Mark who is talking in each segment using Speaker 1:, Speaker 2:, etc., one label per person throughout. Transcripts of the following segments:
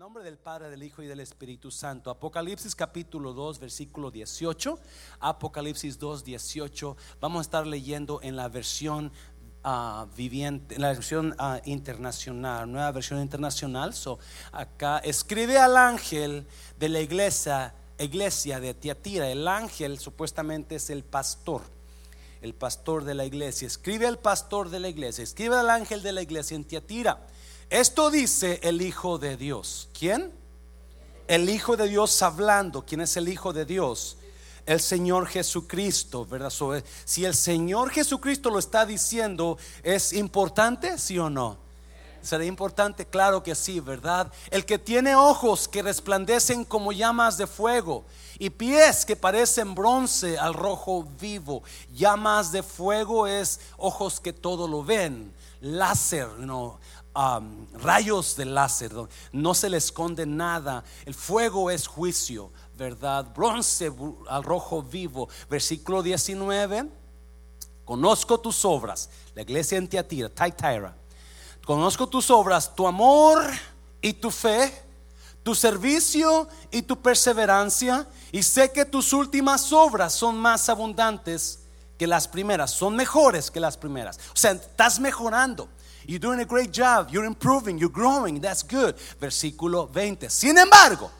Speaker 1: Nombre del Padre, del Hijo y del Espíritu Santo. Apocalipsis capítulo 2, versículo 18. Apocalipsis 2, 18. Vamos a estar leyendo en la versión uh, viviente, en la versión uh, internacional, nueva versión internacional. So, acá escribe al ángel de la iglesia, iglesia de Tiatira. El ángel supuestamente es el pastor el pastor de la iglesia. Escribe al pastor de la iglesia, escribe al ángel de la iglesia en Tiatira. Esto dice el Hijo de Dios. ¿Quién? El Hijo de Dios hablando. ¿Quién es el Hijo de Dios? El Señor Jesucristo, ¿verdad? Si el Señor Jesucristo lo está diciendo, ¿es importante? ¿Sí o no? ¿Será importante? Claro que sí, ¿verdad? El que tiene ojos que resplandecen como llamas de fuego y pies que parecen bronce al rojo vivo. Llamas de fuego es ojos que todo lo ven. Láser, no, rayos de láser, no se le esconde nada. El fuego es juicio, ¿verdad? Bronce al rojo vivo. Versículo 19. Conozco tus obras. La iglesia en Tiatira, Taitira. Conozco tus obras, tu amor y tu fe, tu servicio y tu perseverancia. Y sé que tus últimas obras son más abundantes que las primeras, son mejores que las primeras. O sea, estás mejorando. You're doing a great job. You're improving. You're growing. That's good. Versículo 20. Sin embargo,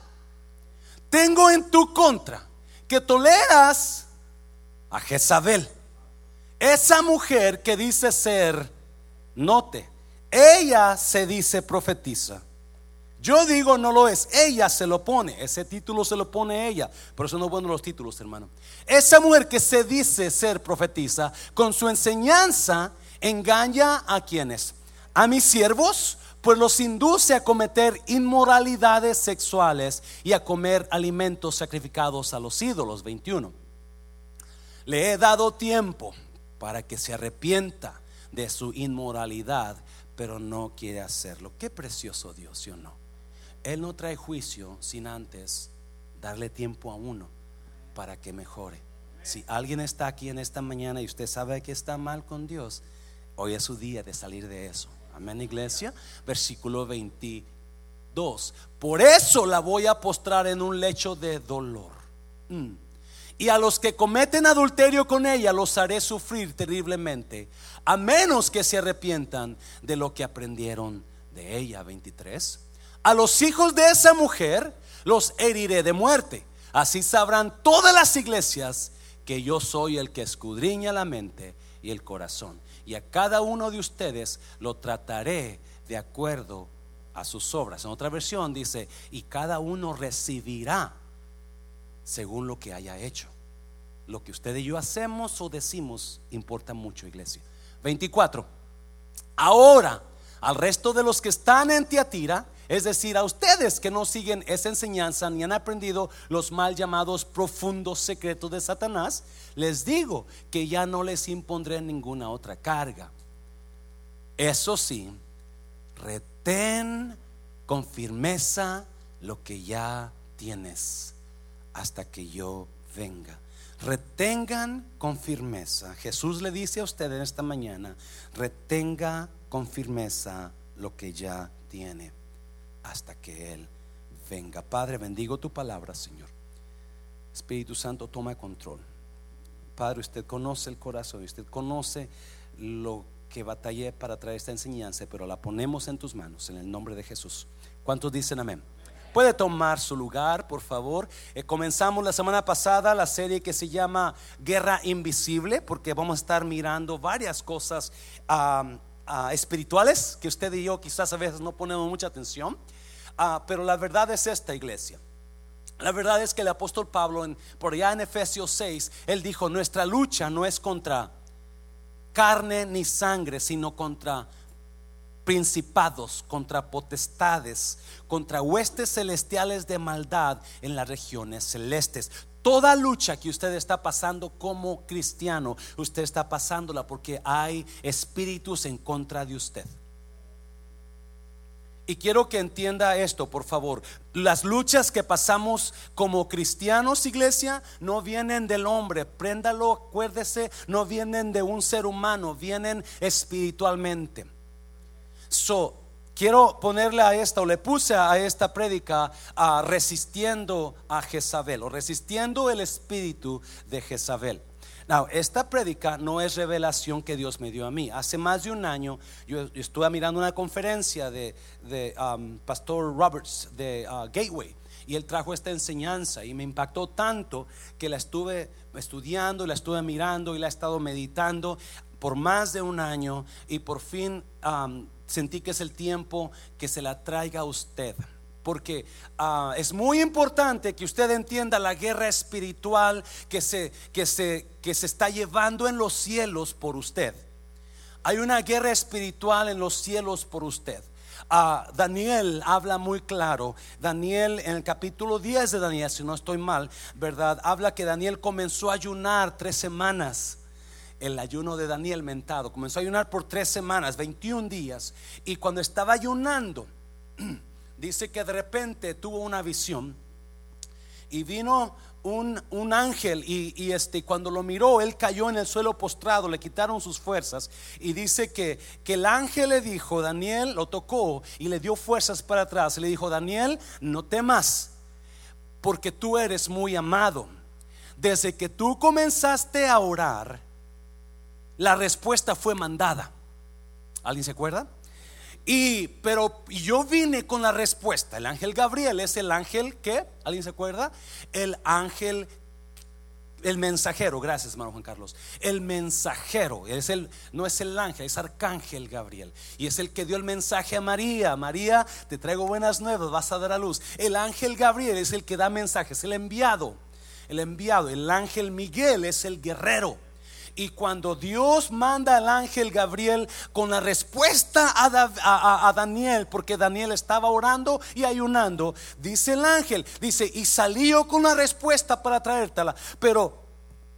Speaker 1: tengo en tu contra que toleras a Jezabel. Esa mujer que dice ser, note, ella se dice profetiza. Yo digo no lo es, ella se lo pone, ese título se lo pone ella, por eso no bueno los títulos, hermano. Esa mujer que se dice ser profetiza, con su enseñanza engaña a quienes, a mis siervos, pues los induce a cometer inmoralidades sexuales y a comer alimentos sacrificados a los ídolos. 21. Le he dado tiempo para que se arrepienta de su inmoralidad, pero no quiere hacerlo. Qué precioso Dios, ¿sí o no? Él no trae juicio sin antes darle tiempo a uno para que mejore. Si alguien está aquí en esta mañana y usted sabe que está mal con Dios, hoy es su día de salir de eso. Amén, iglesia. Versículo 22. Por eso la voy a postrar en un lecho de dolor. Mm. Y a los que cometen adulterio con ella los haré sufrir terriblemente, a menos que se arrepientan de lo que aprendieron de ella. 23. A los hijos de esa mujer los heriré de muerte. Así sabrán todas las iglesias que yo soy el que escudriña la mente y el corazón y a cada uno de ustedes lo trataré de acuerdo a sus obras. En otra versión dice, y cada uno recibirá según lo que haya hecho. Lo que usted y yo hacemos o decimos importa mucho, iglesia. 24. Ahora, al resto de los que están en Tiatira, es decir, a ustedes que no siguen esa enseñanza ni han aprendido los mal llamados profundos secretos de Satanás, les digo que ya no les impondré ninguna otra carga. Eso sí, retén con firmeza lo que ya tienes hasta que yo venga. Retengan con firmeza. Jesús le dice a usted en esta mañana, retenga con firmeza lo que ya tiene hasta que Él venga. Padre, bendigo tu palabra, Señor. Espíritu Santo, toma control. Padre, usted conoce el corazón, usted conoce lo que batallé para traer esta enseñanza, pero la ponemos en tus manos, en el nombre de Jesús. ¿Cuántos dicen amén? Puede tomar su lugar, por favor. Eh, comenzamos la semana pasada la serie que se llama Guerra Invisible, porque vamos a estar mirando varias cosas espirituales que usted y yo quizás a veces no ponemos mucha atención. Ah, pero la verdad es esta iglesia. La verdad es que el apóstol Pablo, en, por allá en Efesios 6, él dijo, nuestra lucha no es contra carne ni sangre, sino contra principados, contra potestades, contra huestes celestiales de maldad en las regiones celestes. Toda lucha que usted está pasando como cristiano, usted está pasándola porque hay espíritus en contra de usted. Y quiero que entienda esto, por favor. Las luchas que pasamos como cristianos, iglesia, no vienen del hombre. Préndalo, acuérdese, no vienen de un ser humano, vienen espiritualmente. So, quiero ponerle a esta, o le puse a esta prédica, a resistiendo a Jezabel, o resistiendo el espíritu de Jezabel. Now, esta prédica no es revelación que Dios me dio a mí. Hace más de un año yo, estuve mirando una conferencia de, um, Pastor Roberts de uh, Gateway y él trajo esta enseñanza y me impactó tanto que la estuve estudiando, la estuve mirando y la he estado meditando por más de un año y por fin um, sentí que es el tiempo que se la traiga a usted. Porque uh, es muy importante que usted entienda la guerra espiritual que se, que, se, que se está llevando en los cielos por usted. Hay una guerra espiritual en los cielos por usted. Daniel habla muy claro. Daniel en el capítulo 10 de Daniel, si no estoy mal, ¿verdad? Habla que Daniel comenzó a ayunar tres semanas. El ayuno de Daniel mentado. Comenzó a ayunar por tres semanas, 21 días. Y cuando estaba ayunando, dice que de repente tuvo una visión. Y vino un, ángel y, este, cuando lo miró, él cayó en el suelo postrado, le quitaron sus fuerzas y dice que, que el ángel le dijo, Daniel lo tocó y le dio fuerzas para atrás. le dijo, Daniel, no temas, porque tú eres muy amado. Desde que tú comenzaste a orar, la respuesta fue mandada. ¿Alguien se acuerda? Y, pero yo vine con la respuesta. El ángel Gabriel es el ángel que, ¿alguien se acuerda? El ángel, el mensajero, gracias hermano Juan Carlos. El mensajero, es el, no es el ángel, es arcángel Gabriel. Y es el que dio el mensaje a María. María, te traigo buenas nuevas, vas a dar a luz. El ángel Gabriel es el que da mensajes, el enviado. El enviado, el ángel Miguel es el guerrero. Y cuando Dios manda al ángel Gabriel con la respuesta a, Daniel, porque Daniel estaba orando y ayunando, dice el ángel, dice, y salió con la respuesta para traértela, pero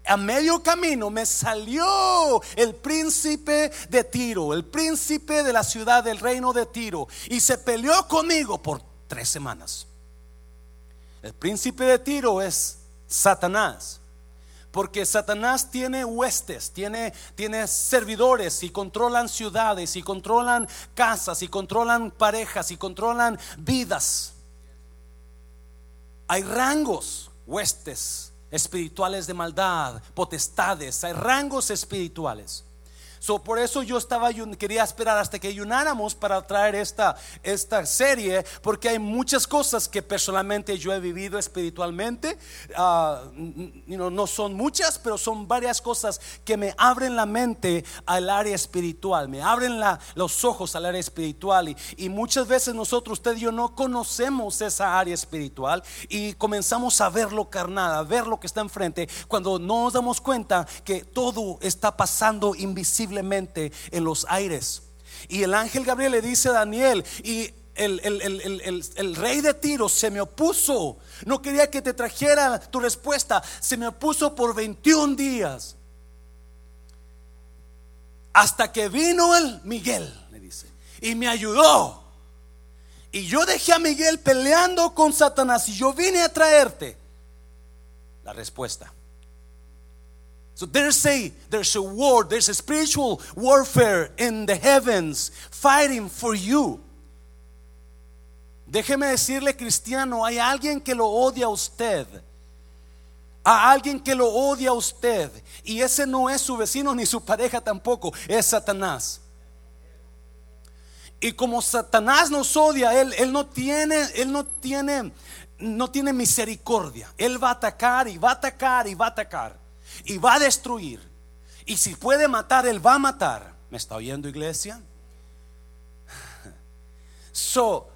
Speaker 1: a medio camino me salió el príncipe de Tiro, el príncipe de la ciudad del reino de Tiro, y se peleó conmigo por tres semanas. El príncipe de Tiro es Satanás. Porque Satanás tiene huestes, tiene, tiene servidores y controlan ciudades y controlan casas y controlan parejas y controlan vidas. Hay rangos, huestes espirituales de maldad, potestades, hay rangos espirituales por eso yo estaba quería esperar hasta que ayunáramos para traer esta, esta serie, porque hay muchas cosas que personalmente yo he vivido espiritualmente. Ah, no son muchas, pero son varias cosas que me abren la mente al área espiritual, me abren los ojos al área espiritual. Y, y muchas veces nosotros, usted y yo, no conocemos esa área espiritual y comenzamos a ver lo carnal, a ver lo que está enfrente, cuando no nos damos cuenta que todo está pasando invisible en los aires. Y el ángel Gabriel le dice a Daniel, y el, rey de Tiro se me opuso, no quería que te trajera tu respuesta, se me opuso por 21 días. Hasta que vino el Miguel, dice, y me ayudó. Y yo dejé a Miguel peleando con Satanás y yo vine a traerte la respuesta. So there's a there's a war, there's a spiritual warfare in the heavens fighting for you. Déjeme decirle, cristiano, hay alguien que lo odia a usted. A alguien que lo odia a usted. Y ese no es su vecino ni su pareja tampoco, es Satanás. Y como Satanás nos odia, él, él no tiene, él no tiene, no tiene misericordia. Él va a atacar y va a atacar y va a atacar y va a destruir. Y si puede matar, Él va a matar. ¿Me está oyendo iglesia? So,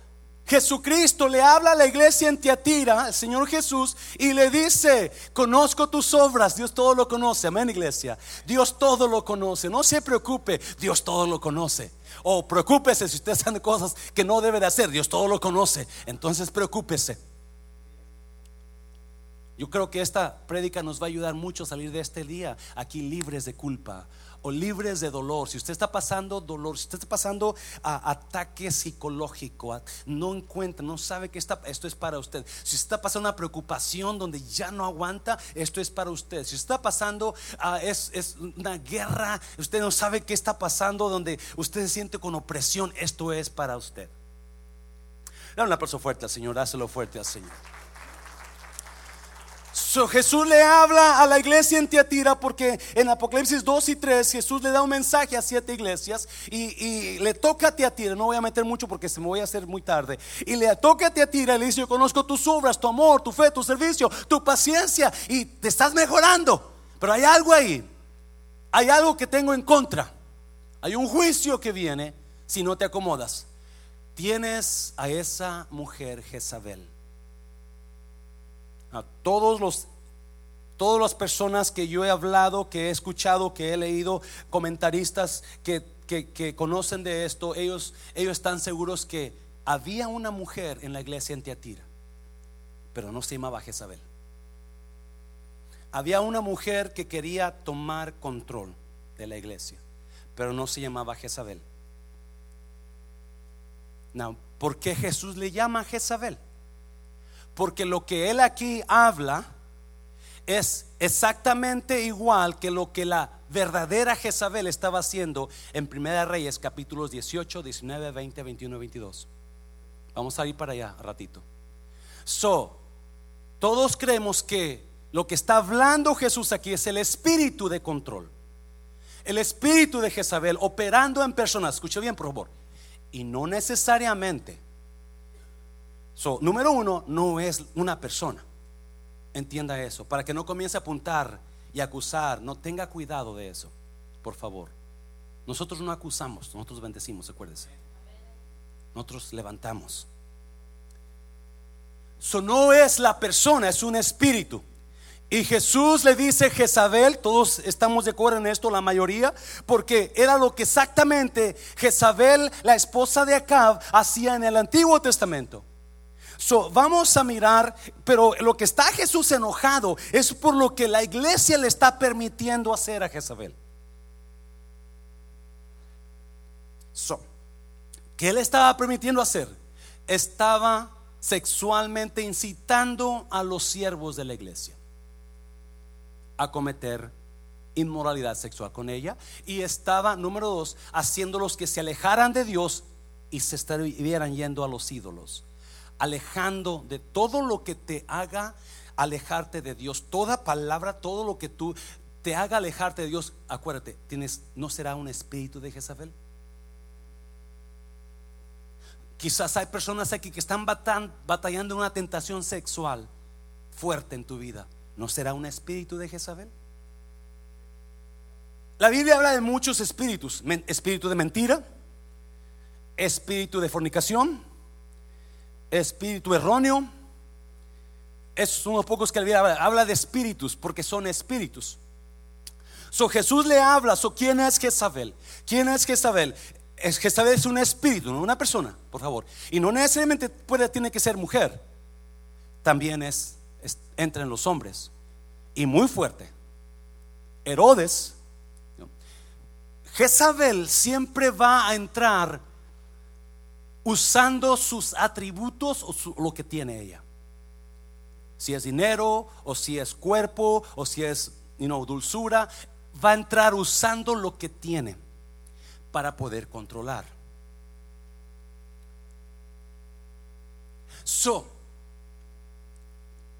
Speaker 1: Jesucristo le habla a la iglesia en Tiatira, el Señor Jesús, y le dice, conozco tus obras, Dios todo lo conoce, amén iglesia, Dios todo lo conoce, no se preocupe, Dios todo lo conoce. O preocúpese si usted hace cosas que no debe de hacer, Dios todo lo conoce, entonces preocúpese. Yo creo que esta prédica nos va a ayudar mucho a salir de este día aquí libres de culpa o libres de dolor. Si usted está pasando dolor, si usted está pasando a ataque psicológico, no encuentra, no sabe que está, esto es para usted. Si está pasando una preocupación donde ya no aguanta, esto es para usted. Si está pasando, a, es, es una guerra, usted no sabe qué está pasando donde usted se siente con opresión, esto es para usted. Dale un aplauso fuerte al Señor, dáselo fuerte al Señor. Jesús le habla a la iglesia en Tiatira porque en Apocalipsis 2 y 3 Jesús le da un mensaje a siete iglesias y, le toca a Tiatira, no voy a meter mucho porque se me voy a hacer muy tarde, y le toca a Tiatira y le dice, yo conozco tus obras, tu amor, tu fe, tu servicio, tu paciencia y te estás mejorando, pero hay algo ahí, hay algo que tengo en contra, hay un juicio que viene si no te acomodas. Tienes a esa mujer Jezabel a todos los todas las personas que yo he hablado, que he escuchado, que he leído, comentaristas que, que, conocen de esto, ellos, ellos están seguros que había una mujer en la iglesia en Tiatira, pero no se llamaba Jezabel. Había una mujer que quería tomar control de la iglesia, pero no se llamaba Jezabel. ¿por qué Jesús le llama Jezabel? Porque lo que él aquí habla es exactamente igual que lo que la verdadera Jezabel estaba haciendo en Primera Reyes capítulos 18, 19, 20, 21 22. Vamos a ir para allá ratito. So, todos creemos que lo que está hablando Jesús aquí es el espíritu de control. El espíritu de Jezabel operando en personas. Escuche bien, por favor. Y no necesariamente So, número uno, no es una persona. Entienda eso. Para que no comience a apuntar y acusar. No tenga cuidado de eso. Por favor. Nosotros no acusamos, nosotros bendecimos, acuérdese. Nosotros levantamos. Eso no es la persona, es un espíritu. Y Jesús le dice Jezabel, todos estamos de acuerdo en esto, la mayoría, porque era lo que exactamente Jezabel, la esposa de Acab, hacía en el Antiguo Testamento. So, vamos a mirar, pero lo que está Jesús enojado es por lo que la iglesia le está permitiendo hacer a Jezabel. So, ¿qué le estaba permitiendo hacer? Estaba sexualmente incitando a los siervos de la iglesia a cometer inmoralidad sexual con ella y estaba, número dos, haciéndolos que se alejaran de Dios y se estuvieran yendo a los ídolos alejando de todo lo que te haga alejarte de Dios. Toda palabra, todo lo que tú te haga alejarte de Dios, acuérdate, tienes no será un espíritu de Jezabel. Quizás hay personas aquí que están batallando una tentación sexual fuerte en tu vida. ¿No será un espíritu de Jezabel? La Biblia habla de muchos espíritus. Espíritu de mentira, espíritu de fornicación, espíritu erróneo. Esos son los pocos que habla, de espíritus, porque son espíritus. So Jesús le habla, so ¿quién es Jezabel? ¿Quién es Jezabel? Es, Jezabel es un espíritu, no una persona, por favor. Y no necesariamente puede, tiene que ser mujer. También es, es entra en los hombres. Y muy fuerte. Herodes, Jezabel siempre va a entrar usando sus atributos o lo que tiene ella. Si es dinero, o si es cuerpo, o si es dulzura, va a entrar usando lo que tiene para poder controlar. So,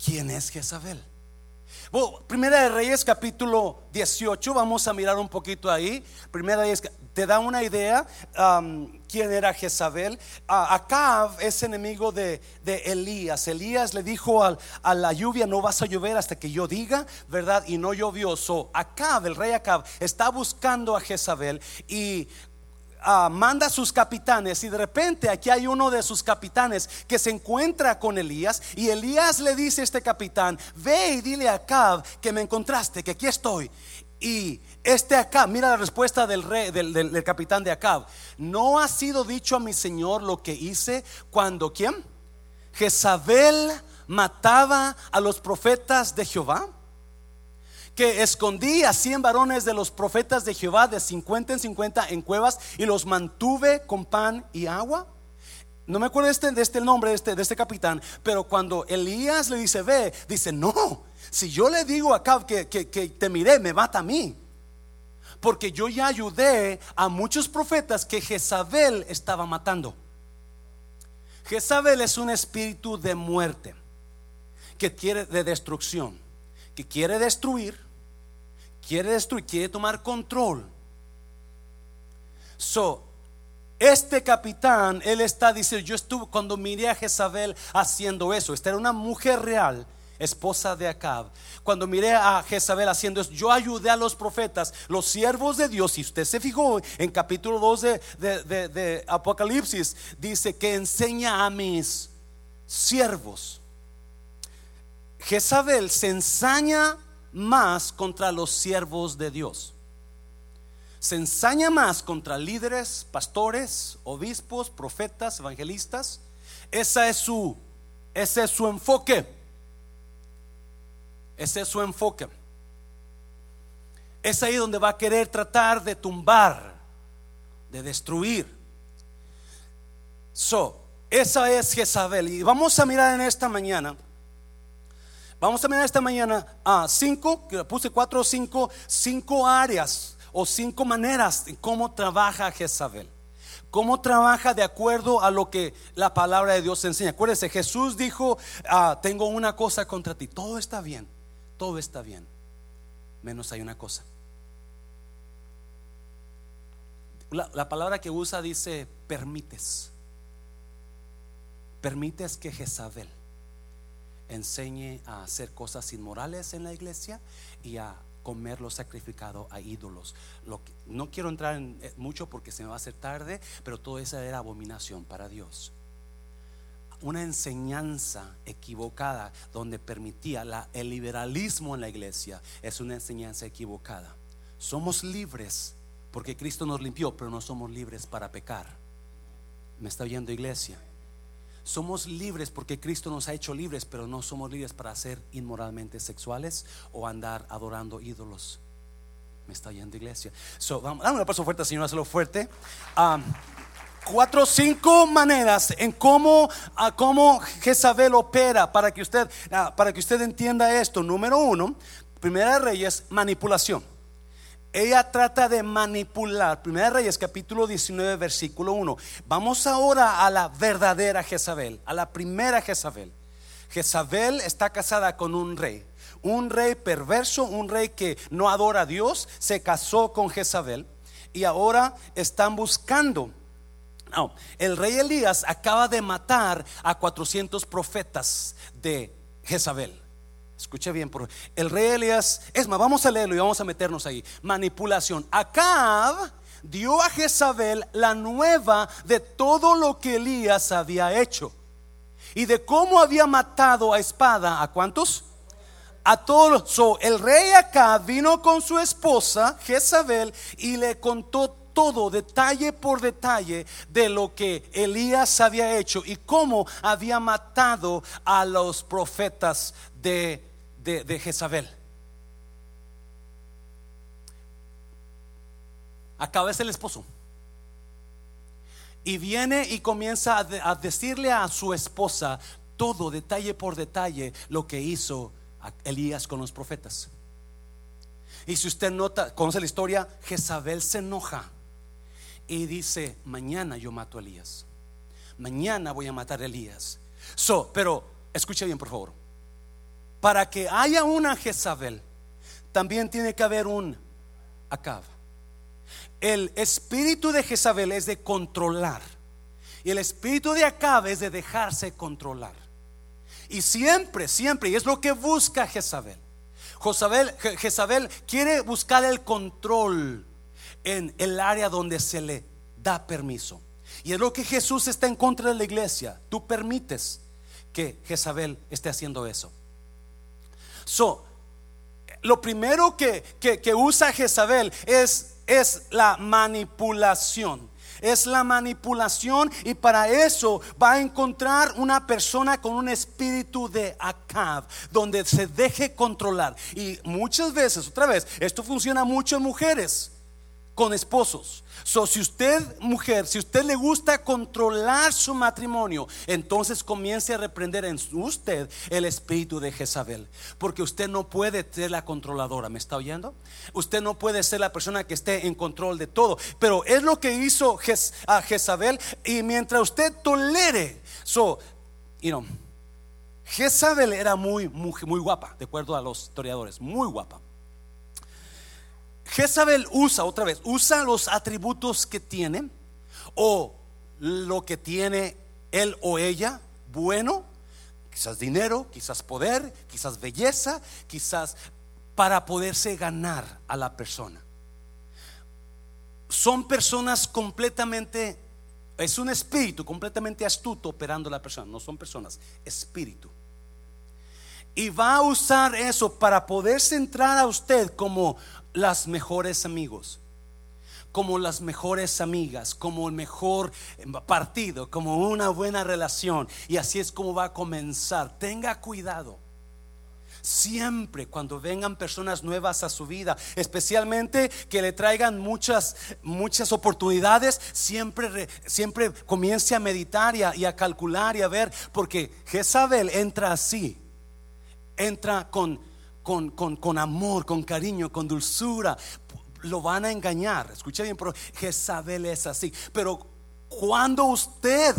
Speaker 1: ¿quién es Jezabel? primera de Reyes capítulo 18, vamos a mirar un poquito ahí. Primera de Reyes te da una idea um, quién era Jezabel. Acab es enemigo de, Elías. Elías le dijo a la lluvia, no vas a llover hasta que yo diga, ¿verdad? Y no llovió. So, Acab, el rey Acab, está buscando a Jezabel y uh, manda a sus capitanes y de repente aquí hay uno de sus capitanes que se encuentra con Elías y Elías le dice a este capitán, ve y dile a Acab que me encontraste, que aquí estoy. Y este Acab, mira la respuesta del rey, del, capitán de Acab. No ha sido dicho a mi señor lo que hice cuando, ¿quién? Jezabel mataba a los profetas de Jehová. Que escondí a cien varones de los profetas de Jehová de 50 en 50 en cuevas y los mantuve con pan y agua. No me acuerdo de este, de este nombre de este, de este capitán, pero cuando Elías le dice, ve, dice, no, si yo le digo a Acab que, que, te miré, me mata a mí. Porque yo ya ayudé a muchos profetas que Jezabel estaba matando. Jezabel es un espíritu de muerte, que quiere de destrucción, que quiere destruir, quiere destruir, quiere tomar control. So, este capitán, él está diciendo, yo estuve cuando miré a Jezabel haciendo eso, esta era una mujer real, esposa de Acab. Cuando miré a Jezabel haciendo eso, yo ayudé a los profetas, los siervos de Dios, y usted se fijó en capítulo 2 de, de, de Apocalipsis, dice que enseña a mis siervos. Jezabel se ensaña más contra los siervos de Dios se ensaña más contra líderes, pastores, obispos, profetas, evangelistas. Esa es su, ese es su enfoque. Ese es su enfoque. Es ahí donde va a querer tratar de tumbar, de destruir. So, esa es Jezabel. Y vamos a mirar en esta mañana. Vamos a mirar esta mañana a cinco, puse cuatro o cinco, cinco áreas o cinco maneras de cómo trabaja Jezabel. Cómo trabaja de acuerdo a lo que la palabra de Dios enseña. Acuérdense, Jesús dijo, ah, tengo una cosa contra ti. Todo está bien, todo está bien. Menos hay una cosa. La, la palabra que usa dice, permites. Permites que Jezabel enseñe a hacer cosas inmorales en la iglesia y a comer lo sacrificado a ídolos. Lo que, no quiero entrar en eh, mucho porque se me va a hacer tarde, pero todo eso era abominación para Dios. Una enseñanza equivocada donde permitía el liberalismo en la iglesia es una enseñanza equivocada. Somos libres porque Cristo nos limpió, pero no somos libres para pecar. ¿Me está oyendo iglesia? Somos libres porque Cristo nos ha hecho libres, pero no somos libres para ser inmoralmente sexuales o andar adorando ídolos. Me está yendo iglesia. Vamos, dame un paso fuerte, Señor, hazlo fuerte. Um, cuatro o cinco maneras en cómo, a cómo Jezabel opera para que usted, ah, para que usted entienda esto. Número uno, primera Reyes, manipulación. Ella trata de manipular. Primera Reyes capítulo 19 versículo 1. Vamos ahora a la verdadera Jezabel, a la primera Jezabel. Jezabel está casada con un rey, un rey perverso, un rey que no adora a Dios, se casó con Jezabel y ahora están buscando. No, el rey Elías acaba de matar a 400 profetas de Jezabel. Escuche bien, por el rey Elías, es más, vamos a leerlo y vamos a meternos ahí. Manipulación. Acab dio a Jezabel la nueva de todo lo que Elías había hecho y de cómo había matado a espada a cuántos? A todos. So, el rey Acab vino con su esposa Jezabel y le contó todo detalle por detalle de lo que Elías había hecho y cómo había matado a los profetas de de, Jezabel. Acaba es el esposo. Y viene y comienza a, decirle a su esposa todo, detalle por detalle, lo que hizo Elías con los profetas. Y si usted nota, conoce la historia, Jezabel se enoja y dice, mañana yo mato a Elías. Mañana voy a matar a Elías. So, pero escuche bien, por favor para que haya una Jezabel, también tiene que haber un Acab. El espíritu de Jezabel es de controlar. Y el espíritu de Acab es de dejarse controlar. Y siempre, siempre, y es lo que busca Jezabel. Jezabel, Jezabel quiere buscar el control en el área donde se le da permiso. Y es lo que Jesús está en contra de la iglesia. Tú permites que Jezabel esté haciendo eso. So, lo primero que, usa Jezabel es, es la manipulación. Es la manipulación y para eso va a encontrar una persona con un espíritu de Acab, donde se deje controlar. Y muchas veces, otra vez, esto funciona mucho en mujeres. Con esposos. So, si usted, mujer, si usted le gusta controlar su matrimonio, entonces comience a reprender en usted el espíritu de Jezabel. Porque usted no puede ser la controladora, ¿me está oyendo? Usted no puede ser la persona que esté en control de todo. Pero es lo que hizo a Jezabel. Y mientras usted tolere, so, you know, Jezabel era muy, muy, muy guapa, de acuerdo a los historiadores, muy guapa. Jezabel usa, otra vez, usa los atributos que tiene o lo que tiene él o ella bueno, quizás dinero, quizás poder, quizás belleza, quizás para poderse ganar a la persona. Son personas completamente, es un espíritu completamente astuto operando la persona, no son personas, espíritu. Y va a usar eso para poder centrar a usted como las mejores amigos, como las mejores amigas, como el mejor partido, como una buena relación. Y así es como va a comenzar. Tenga cuidado. Siempre cuando vengan personas nuevas a su vida, especialmente que le traigan muchas muchas oportunidades, siempre siempre comience a meditar y a, y a calcular y a ver, porque Jezabel entra así entra con, con, amor, con cariño, con dulzura. Lo van a engañar. Escucha bien, pero Jezabel es así. Pero cuando usted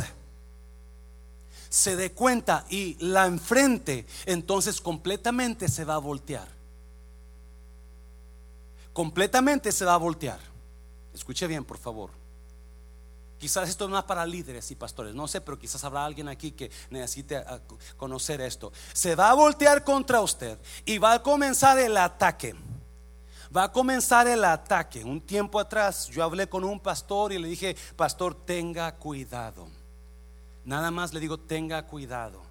Speaker 1: se dé cuenta y la enfrente, entonces completamente se va a voltear. Completamente se va a voltear. Escuche bien, por favor. Quizás esto es más para líderes y pastores, no sé, pero quizás habrá alguien aquí que necesite ah, conocer esto. Se va a voltear contra usted y va a comenzar el ataque. Va a comenzar el ataque. Un tiempo atrás yo hablé con un pastor y le dije, pastor, tenga cuidado. Nada más le digo, tenga cuidado.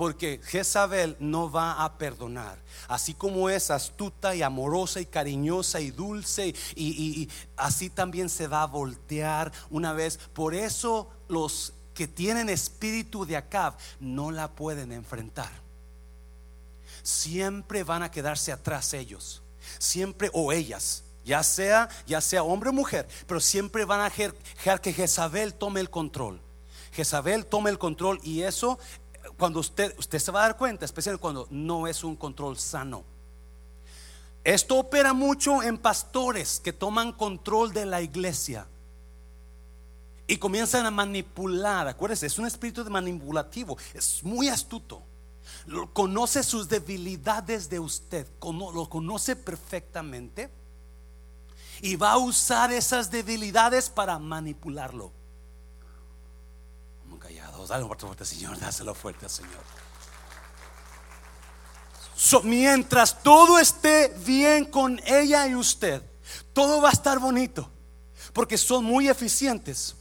Speaker 1: Porque Jezabel no va a perdonar. Así como es astuta y amorosa y cariñosa y dulce, y, así también se va a voltear una vez. Por eso los que tienen espíritu de Acab no la pueden enfrentar. Siempre van a quedarse atrás ellos. Siempre o ellas ya sea, ya sea hombre o mujer, pero siempre van a dejar que Jezabel tome el control. Jezabel tome el control y eso cuando usted, usted se va a dar cuenta, especialmente cuando no es un control sano. Esto opera mucho en pastores que toman control de la iglesia y comienzan a manipular. Acuérdense, es un espíritu manipulativo, es muy astuto. Conoce sus debilidades de usted, lo conoce perfectamente y va a usar esas debilidades para manipularlo dale un fuerte, Señor, dáselo fuerte Señor. mientras todo esté bien con ella y usted, todo va a estar bonito, porque son muy eficientes.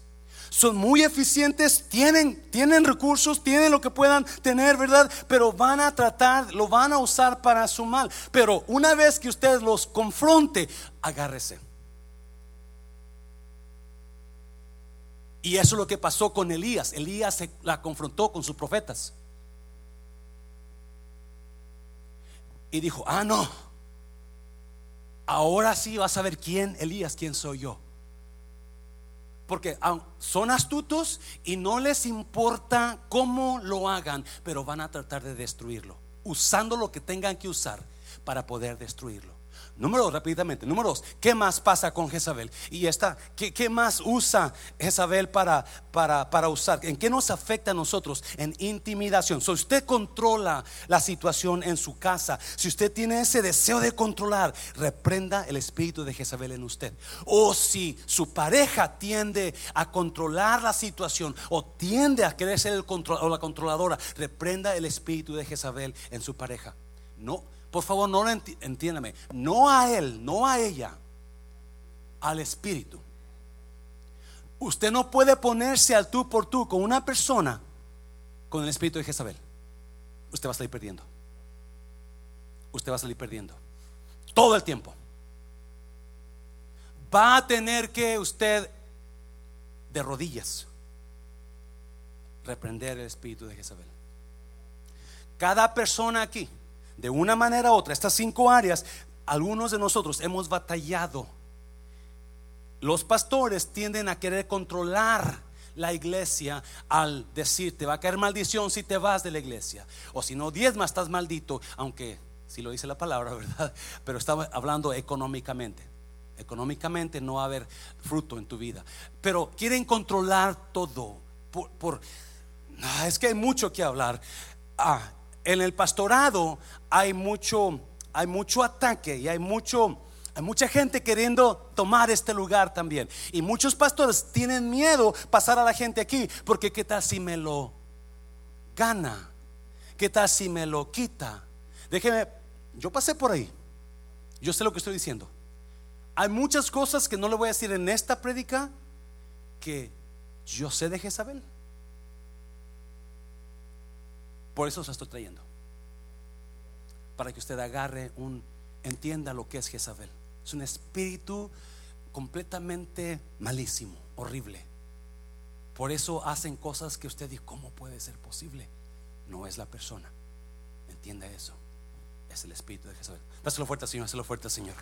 Speaker 1: Son muy eficientes, tienen, tienen recursos, tienen lo que puedan tener, ¿verdad? Pero van a tratar, lo van a usar para su mal. Pero una vez que usted los confronte, agárrese Y eso es lo que pasó con Elías. Elías se la confrontó con sus profetas. Y dijo, ah, no. Ahora sí vas a ver quién, Elías, quién soy yo. Porque son astutos y no les importa cómo lo hagan, pero van a tratar de destruirlo, usando lo que tengan que usar para poder destruirlo. Número dos, rápidamente. Número dos, ¿qué más pasa con Jezabel? Y esta, ¿qué, más usa Jezabel para, para, para, usar? ¿En qué nos afecta a nosotros? En intimidación. Si usted controla la situación en su casa, si usted tiene ese deseo de controlar, reprenda el espíritu de Jezabel en usted. O si su pareja tiende a controlar la situación o tiende a querer ser el control, o la controladora, reprenda el espíritu de Jezabel en su pareja. No por favor, no lo entiéndame. No a él, no a ella, al espíritu. Usted no puede ponerse al tú por tú con una persona con el espíritu de Jezabel. Usted va a salir perdiendo. Usted va a salir perdiendo. Todo el tiempo. Va a tener que usted de rodillas reprender el espíritu de Jezabel. Cada persona aquí de una manera u otra, estas cinco áreas, algunos de nosotros hemos batallado los pastores tienden a querer controlar la iglesia al decir, te va a caer maldición si te vas de la iglesia. O si no diezmas, estás maldito, aunque si lo dice la palabra, ¿verdad? Pero estaba hablando económicamente. Económicamente no va a haber fruto en tu vida. Pero quieren controlar todo. Por, ah, es que hay mucho que hablar. Ah, en el pastorado hay mucho, hay mucho ataque y hay mucho hay mucha gente queriendo tomar este lugar también. Y muchos pastores tienen miedo pasar a la gente aquí. Porque qué tal si me lo gana? ¿Qué tal si me lo quita? Déjeme, yo pasé por ahí. Yo sé lo que estoy diciendo. Hay muchas cosas que no le voy a decir en esta prédica que yo sé de Jezabel. Por eso se estoy trayendo. Para que usted agarre un, entienda lo que es Jezabel. Es un espíritu completamente malísimo, horrible. Por eso hacen cosas que usted dice, ¿cómo puede ser posible? No es la persona. Entienda eso. Es el espíritu de Jesús. Dáselo fuerte, Señor. Dáselo fuerte, Señor.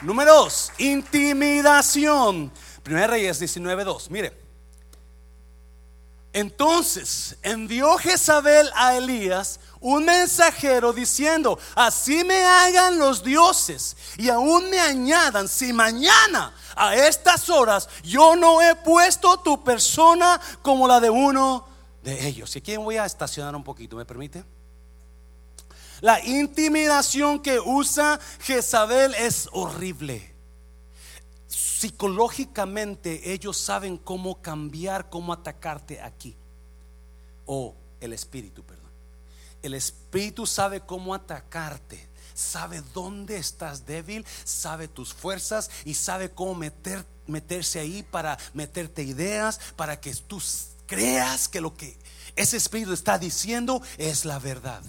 Speaker 1: Número dos, intimidación. Primera Reyes 19:2. Mire. Entonces envió Jezabel a Elías un mensajero diciendo, así me hagan los dioses y aún me añadan, si mañana a estas horas yo no he puesto tu persona como la de uno de ellos. Y aquí voy a estacionar un poquito, ¿me permite? La intimidación que usa Jezabel es horrible psicológicamente ellos saben cómo cambiar, cómo atacarte aquí. O el espíritu, perdón. El espíritu sabe cómo atacarte. Sabe dónde estás débil, sabe tus fuerzas y sabe cómo meter, meterse ahí para meterte ideas, para que tú creas que lo que ese espíritu está diciendo es la verdad.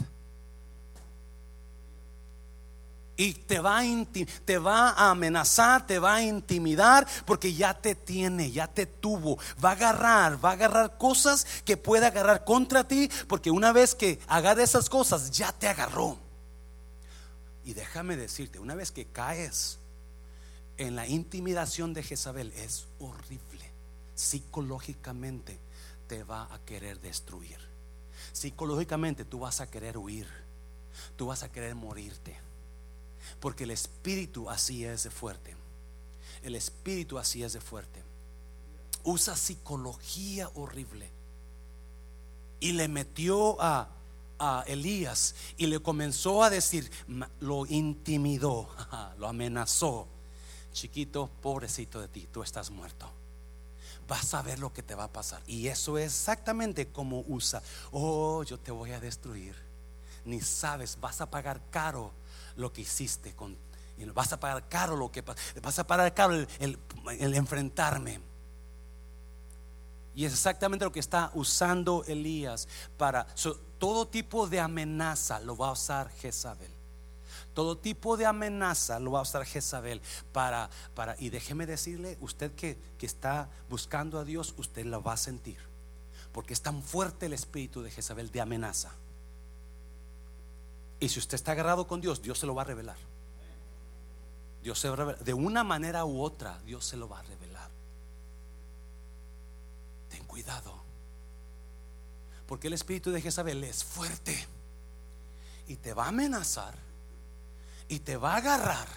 Speaker 1: Y te va, a amenazar, te va a intimidar porque ya te tiene, ya te tuvo. Va a agarrar, va a agarrar cosas que puede agarrar contra ti porque una vez que agarre esas cosas ya te agarró. Y déjame decirte, una vez que caes en la intimidación de Jezabel es horrible. Psicológicamente te va a querer destruir. Psicológicamente tú vas a querer huir. Tú vas a querer morirte. Porque el espíritu así es de fuerte. El espíritu así es de fuerte. Usa psicología horrible. Y le metió a, a Elías y le comenzó a decir, lo intimidó, lo amenazó. Chiquito, pobrecito de ti, tú estás muerto vas a ver lo que te va a pasar. Y eso es exactamente como usa. Oh, yo te voy a destruir. Ni sabes, vas a pagar caro lo que hiciste con, vas a pagar caro lo que vas a pagar caro el, enfrentarme. Y es exactamente lo que está usando Elías para todo tipo de amenaza lo va a usar Jezabel. Todo tipo de amenaza lo va a usar Jezabel para, para y déjeme decirle, usted que, que está buscando a Dios, usted lo va a sentir. Porque es tan fuerte el espíritu de Jezabel de amenaza. Y si usted está agarrado con Dios, Dios se lo va a revelar. Dios se va a revelar. De una manera u otra, Dios se lo va a revelar. Ten cuidado. Porque el espíritu de Jezabel es fuerte. Y te va a amenazar. Y te va a agarrar.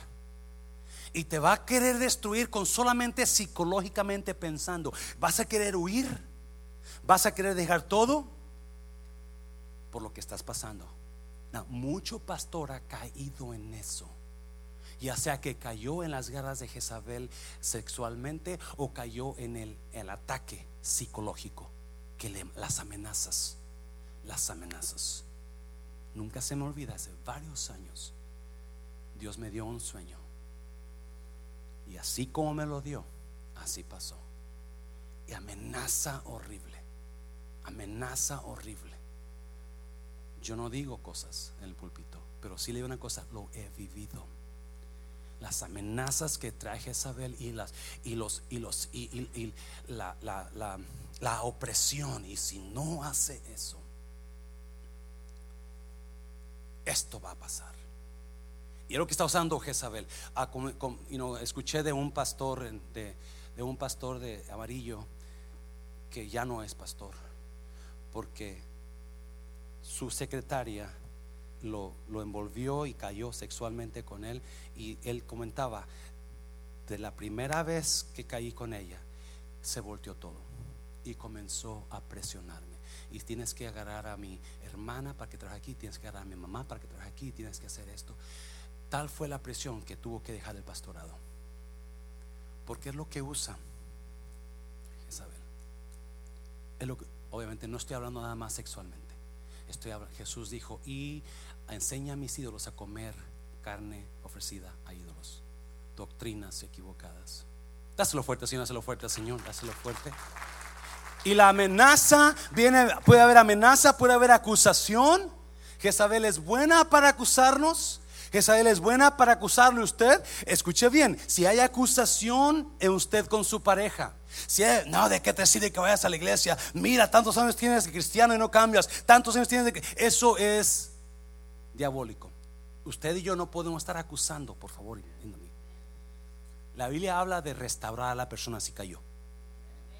Speaker 1: Y te va a querer destruir con solamente psicológicamente pensando. Vas a querer huir. Vas a querer dejar todo por lo que estás pasando mucho pastor ha caído en eso. Ya sea que cayó en las guerras de Jezabel sexualmente o cayó en el, ataque psicológico, que le, las amenazas, las amenazas. Nunca se me olvida, hace varios años, Dios me dio un sueño. Y así como me lo dio, así pasó. Y amenaza horrible, amenaza horrible. Yo no digo cosas en el púlpito, pero sí le digo una cosa, lo he vivido. Las amenazas que trae Jezabel y las y los y los y, la, la, la opresión. Y si no hace eso, esto va a pasar. Y es lo que está usando Jezabel. Ah, escuché de un pastor de, de un pastor de amarillo que ya no es pastor porque su secretaria lo, lo, envolvió y cayó sexualmente con él. Y él comentaba de la primera vez que caí con ella se volteó todo y comenzó a presionarme. Y tienes que agarrar a mi hermana para que trabaje aquí tienes que agarrar a mi mamá para que trabaje aquí tienes que hacer esto tal fue la presión que tuvo que dejar el pastorado. Porque es lo que usa Isabel es lo que Obviamente no estoy hablando nada más sexualmente. Estoy Jesús dijo, y enseña a mis ídolos a comer carne ofrecida a ídolos. Doctrinas equivocadas. Dáselo fuerte, Señor, dáselo fuerte, Señor, dáselo fuerte. Y la amenaza viene, puede haber amenaza, puede haber acusación. Jezabel es buena para acusarnos. Jezabel es buena para acusarle usted. Escuche bien, si hay acusación en usted con su pareja, si no, ¿de qué te sirve que vayas a la iglesia? Mira, tantos años tienes de cristiano y no cambias. Tantos años tienes de. Eso es diabólico. Usted y yo no podemos estar acusando, por favor. La Biblia habla de restaurar a la persona si cayó.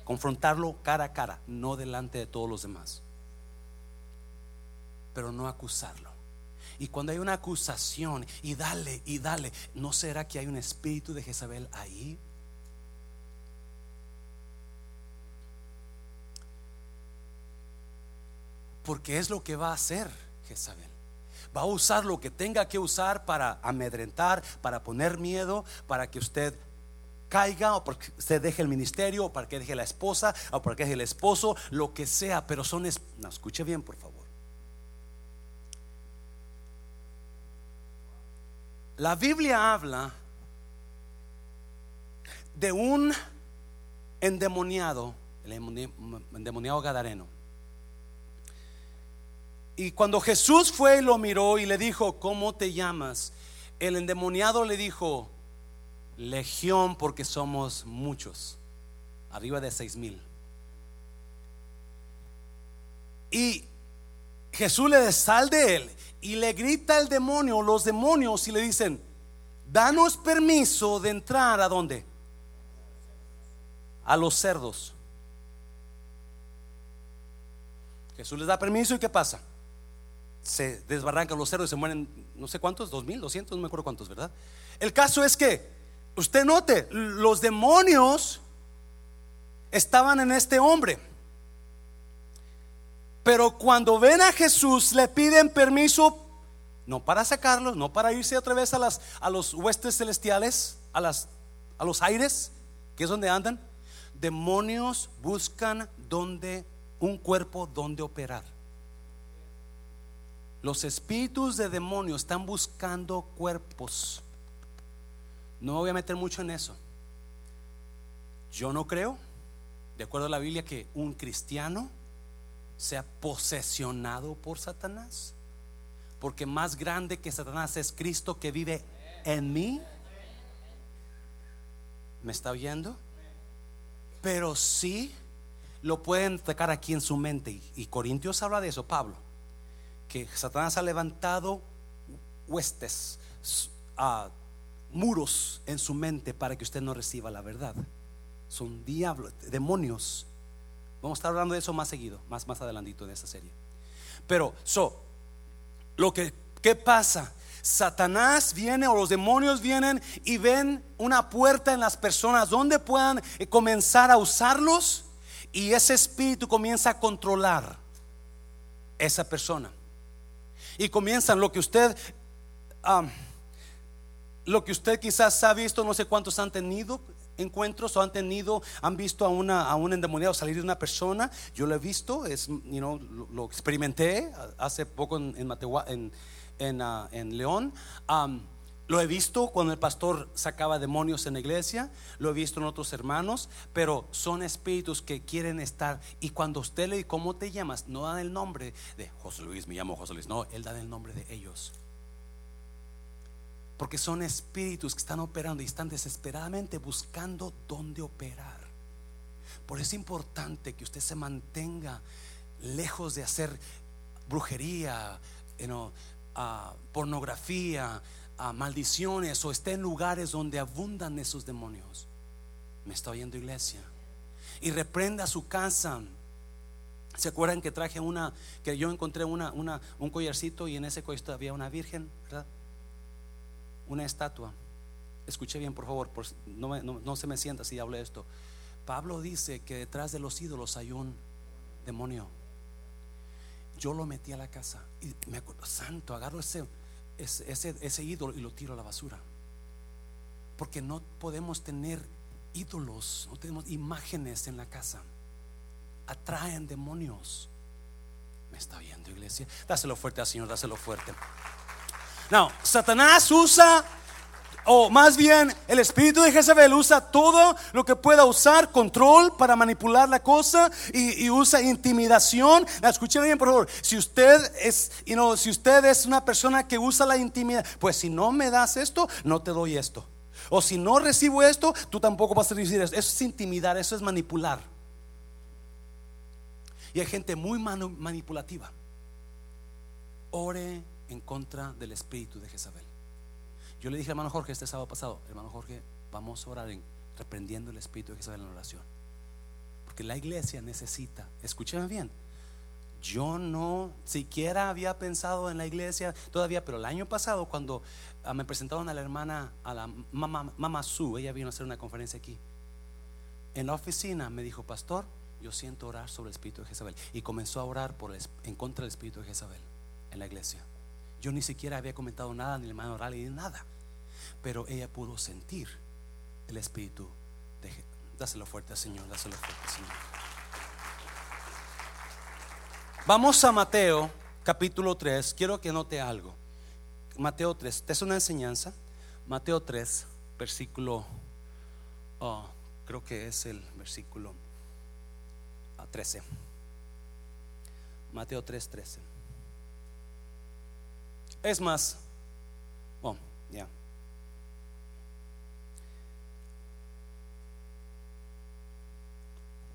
Speaker 1: Confrontarlo cara a cara, no delante de todos los demás. Pero no acusarlo. Y cuando hay una acusación y dale y dale, ¿no será que hay un espíritu de Jezabel ahí? Porque es lo que va a hacer Jezabel. Va a usar lo que tenga que usar para amedrentar, para poner miedo, para que usted caiga o porque usted deje el ministerio o para que deje la esposa o para que deje el esposo, lo que sea, pero son... No, escuche bien, por favor. La Biblia habla de un endemoniado, el endemoniado gadareno y cuando Jesús fue y lo miró y le dijo, ¿cómo te llamas? El endemoniado le dijo, Legión porque somos muchos, arriba de seis mil. Y Jesús le sal de él y le grita el demonio, los demonios, y le dicen, danos permiso de entrar a dónde? A los cerdos. Jesús les da permiso y ¿qué pasa? Se desbarrancan los cerdos y se mueren, no sé cuántos, dos mil, doscientos, no me acuerdo cuántos, ¿verdad? El caso es que, usted note, los demonios estaban en este hombre. Pero cuando ven a Jesús, le piden permiso, no para sacarlos, no para irse otra vez a, las, a los huestes celestiales, a, las, a los aires, que es donde andan. Demonios buscan donde, un cuerpo donde operar. Los espíritus de demonios están buscando cuerpos. No me voy a meter mucho en eso. Yo no creo, de acuerdo a la Biblia, que un cristiano sea posesionado por Satanás. Porque más grande que Satanás es Cristo que vive en mí. ¿Me está oyendo? Pero sí lo pueden atacar aquí en su mente. Y Corintios habla de eso, Pablo que Satanás ha levantado huestes, muros en su mente para que usted no reciba la verdad. Son diablos, demonios. Vamos a estar hablando de eso más seguido, más, más adelantito en esta serie. Pero, so, lo que, ¿qué pasa? Satanás viene o los demonios vienen y ven una puerta en las personas donde puedan eh, comenzar a usarlos y ese espíritu comienza a controlar esa persona y comienzan lo que usted, lo que usted quizás ha visto, no sé cuántos han tenido encuentros o han tenido, han visto a, una, a un endemoniado salir de una persona. Yo lo he visto, es, you know, lo, experimenté hace poco en, en, en, ah, en León. Lo he visto cuando el pastor sacaba demonios en la iglesia, lo he visto en otros hermanos, pero son espíritus que quieren estar. Y cuando usted le dice, ¿cómo te llamas? No dan el nombre de José Luis, me llamo José Luis. No, él da el nombre de ellos. Porque son espíritus que están operando y están desesperadamente buscando dónde operar. Por eso es importante que usted se mantenga lejos de hacer brujería, ah, pornografía a maldiciones o esté en lugares donde abundan esos demonios. Me está oyendo iglesia. Y reprenda su casa. ¿Se acuerdan que traje una, que yo encontré una, una, un collarcito y en ese collarcito había una virgen. Una estatua. Escuche bien, por favor, no, no se me sienta si hablo de esto. Pablo dice que detrás de los ídolos hay un demonio. Yo lo metí a la casa y me acuerdo, santo, agarro ese, ese, ídolo y lo tiro a la basura. Porque no podemos tener ídolos, no tenemos imágenes en la casa. Atraen demonios. ¿Me está oyendo, iglesia? Dáselo fuerte al Señor, dáselo fuerte. No, Satanás usa o más bien el espíritu de Jezabel usa todo lo que pueda usar, control para manipular la cosa y, usa intimidación. Escuchen bien, por favor. Si usted es, si usted es una persona que usa la intimidad, pues si no me das esto, no te doy esto. O si no recibo esto, tú tampoco vas a recibir esto. Eso es intimidar, eso es manipular. Y hay gente muy manipulativa. Ore en contra del espíritu de Jezabel. Yo le dije hermano Jorge este sábado pasado, hermano Jorge, vamos a orar en reprendiendo el espíritu de Jesús en la oración. Porque la iglesia necesita, escúcheme bien, yo no siquiera había pensado en la iglesia todavía, pero el año pasado cuando ah, me presentaron a la hermana, a la mamá, mamá Su, ella vino a hacer una conferencia aquí. En la oficina me dijo, pastor, yo siento orar sobre el espíritu de Jezabel. Y comenzó a orar por en contra del espíritu de Jezabel en la iglesia. Yo ni siquiera había comentado nada, ni el hermano oral, ni nada. Pero ella pudo sentir el espíritu de Dáselo fuerte, Señor, dáselo fuerte, Señor. Vamos a Mateo, capítulo 3. Quiero que note algo. Mateo 3, esta es una enseñanza. Mateo 3, versículo, oh, creo que es el versículo 13. Ah, Mateo 3, 13. Es más, bueno, ya.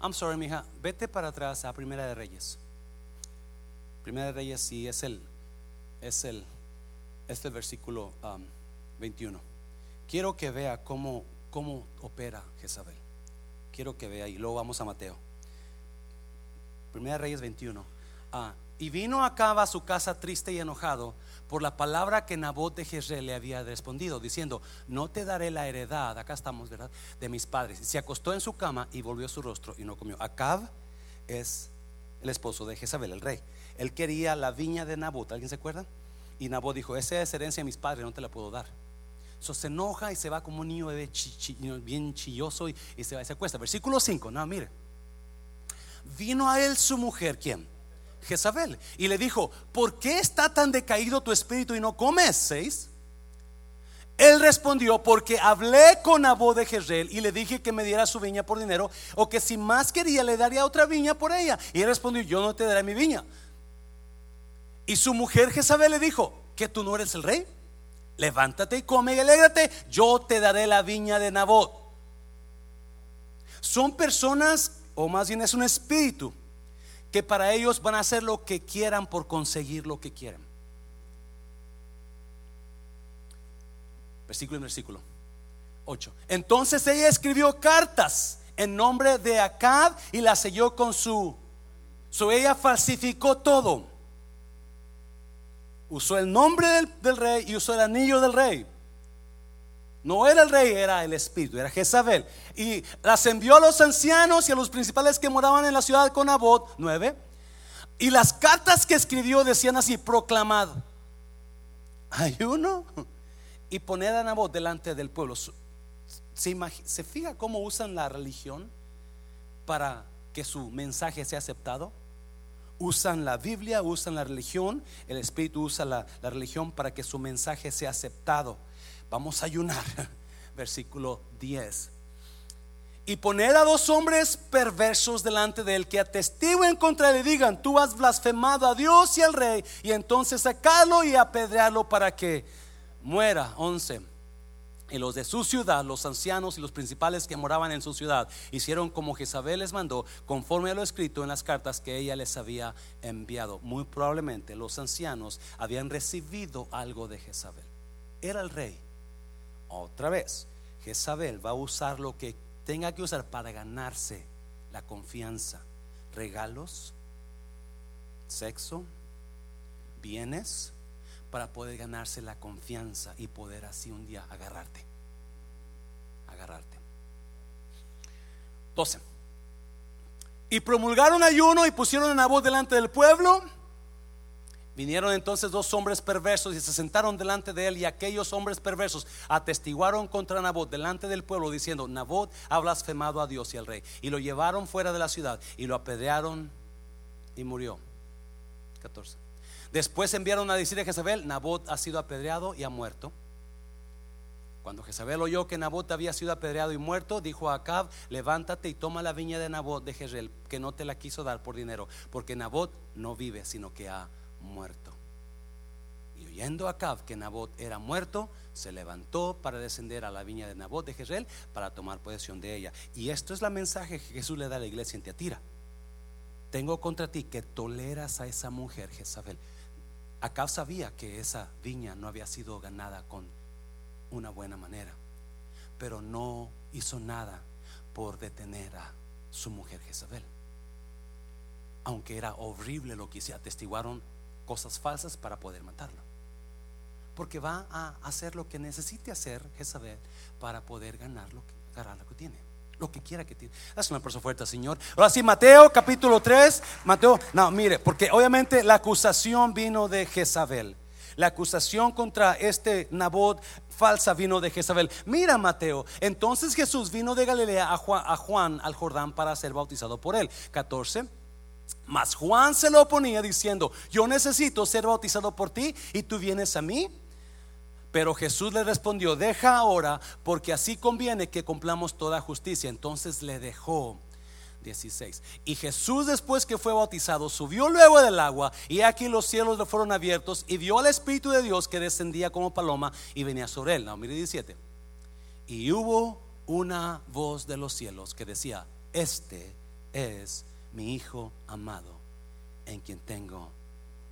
Speaker 1: I'm sorry, mija, vete para atrás a Primera de Reyes. Primera de Reyes sí es el, es el, este versículo 21. Um, Quiero que vea cómo, cómo opera Jezabel. Quiero que vea y luego vamos a Mateo. Primera de Reyes 21. Ah, y vino acá a su casa triste y enojado por la palabra que Nabot de Jezreel le había respondido, diciendo, no te daré la heredad, acá estamos, ¿verdad? De mis padres. Se acostó en su cama y volvió su rostro y no comió. Acab es el esposo de Jezabel, el rey. Él quería la viña de Nabot, ¿alguien se acuerda? Y Nabot dijo, esa es herencia de mis padres, no te la puedo dar. So, se enoja y se va como un niño bien chilloso y, se va y se acuesta. Versículo 5, no, mire. Vino a él su mujer, ¿quién? Jezabel y le dijo, ¿por qué está tan decaído tu espíritu y no comes? Seis. Él respondió, porque hablé con Abó de Jezreel y le dije que me diera su viña por dinero, o que si más quería le daría otra viña por ella. Y él respondió, yo no te daré mi viña. Y su mujer Jezabel le dijo, que tú no eres el rey. Levántate y come y alégrate, yo te daré la viña de Nabot. Son personas, o más bien es un espíritu que para ellos van a hacer lo que quieran por conseguir lo que quieren. Versículo en versículo 8. Entonces ella escribió cartas en nombre de Acab y la selló con su. So ella falsificó todo. Usó el nombre del, del rey y usó el anillo del rey. No era el rey, era el espíritu, era Jezabel. Y las envió a los ancianos y a los principales que moraban en la ciudad con Abot, nueve. Y las cartas que escribió decían así, proclamado. Ayuno y poner a Nabot delante del pueblo. ¿Se, ¿Se fija cómo usan la religión para que su mensaje sea aceptado? Usan la Biblia, usan la religión, el Espíritu usa la, la religión para que su mensaje sea aceptado. Vamos a ayunar. Versículo 10. Y poner a dos hombres perversos delante de él que atestiguen contra él y digan, tú has blasfemado a Dios y al rey. Y entonces sacarlo y apedrearlo para que muera. 11. Y los de su ciudad, los ancianos y los principales que moraban en su ciudad, hicieron como Jezabel les mandó, conforme a lo escrito en las cartas que ella les había enviado. Muy probablemente los ancianos habían recibido algo de Jezabel. era el rey. Otra vez, Jezabel va a usar lo que tenga que usar para ganarse la confianza. Regalos, sexo, bienes, para poder ganarse la confianza y poder así un día agarrarte. Agarrarte. 12. Y promulgaron ayuno y pusieron a voz delante del pueblo. Vinieron entonces dos hombres perversos y se sentaron delante de él y aquellos hombres perversos atestiguaron contra Nabot delante del pueblo diciendo, Nabot ha blasfemado a Dios y al rey. Y lo llevaron fuera de la ciudad y lo apedrearon y murió. 14. Después enviaron a decir a Jezabel, Nabot ha sido apedreado y ha muerto. Cuando Jezabel oyó que Nabot había sido apedreado y muerto, dijo a Acab, levántate y toma la viña de Nabot de Jezreel, que no te la quiso dar por dinero, porque Nabot no vive, sino que ha muerto. Y oyendo Acab que Nabot era muerto, se levantó para descender a la viña de Nabot de Jezreel para tomar posesión de ella. Y esto es la mensaje que Jesús le da a la iglesia en Teatira. Tengo contra ti que toleras a esa mujer Jezabel. Acab sabía que esa viña no había sido ganada con una buena manera, pero no hizo nada por detener a su mujer Jezabel. Aunque era horrible lo que hicieron, atestiguaron cosas falsas para poder matarlo. Porque va a hacer lo que necesite hacer Jezabel para poder ganar lo que, ganar lo que tiene. Lo que quiera que tiene. Haz una persona fuerte, Señor. Ahora sí, Mateo capítulo 3. Mateo, no, mire, porque obviamente la acusación vino de Jezabel. La acusación contra este Nabot falsa vino de Jezabel. Mira Mateo, entonces Jesús vino de Galilea a Juan, a Juan al Jordán para ser bautizado por él. 14. Mas Juan se lo oponía diciendo, yo necesito ser bautizado por ti y tú vienes a mí. Pero Jesús le respondió, deja ahora, porque así conviene que cumplamos toda justicia. Entonces le dejó. 16. Y Jesús después que fue bautizado subió luego del agua y aquí los cielos le fueron abiertos y vio al Espíritu de Dios que descendía como paloma y venía sobre él. No, mire 17. Y hubo una voz de los cielos que decía, este es mi Hijo amado, en quien tengo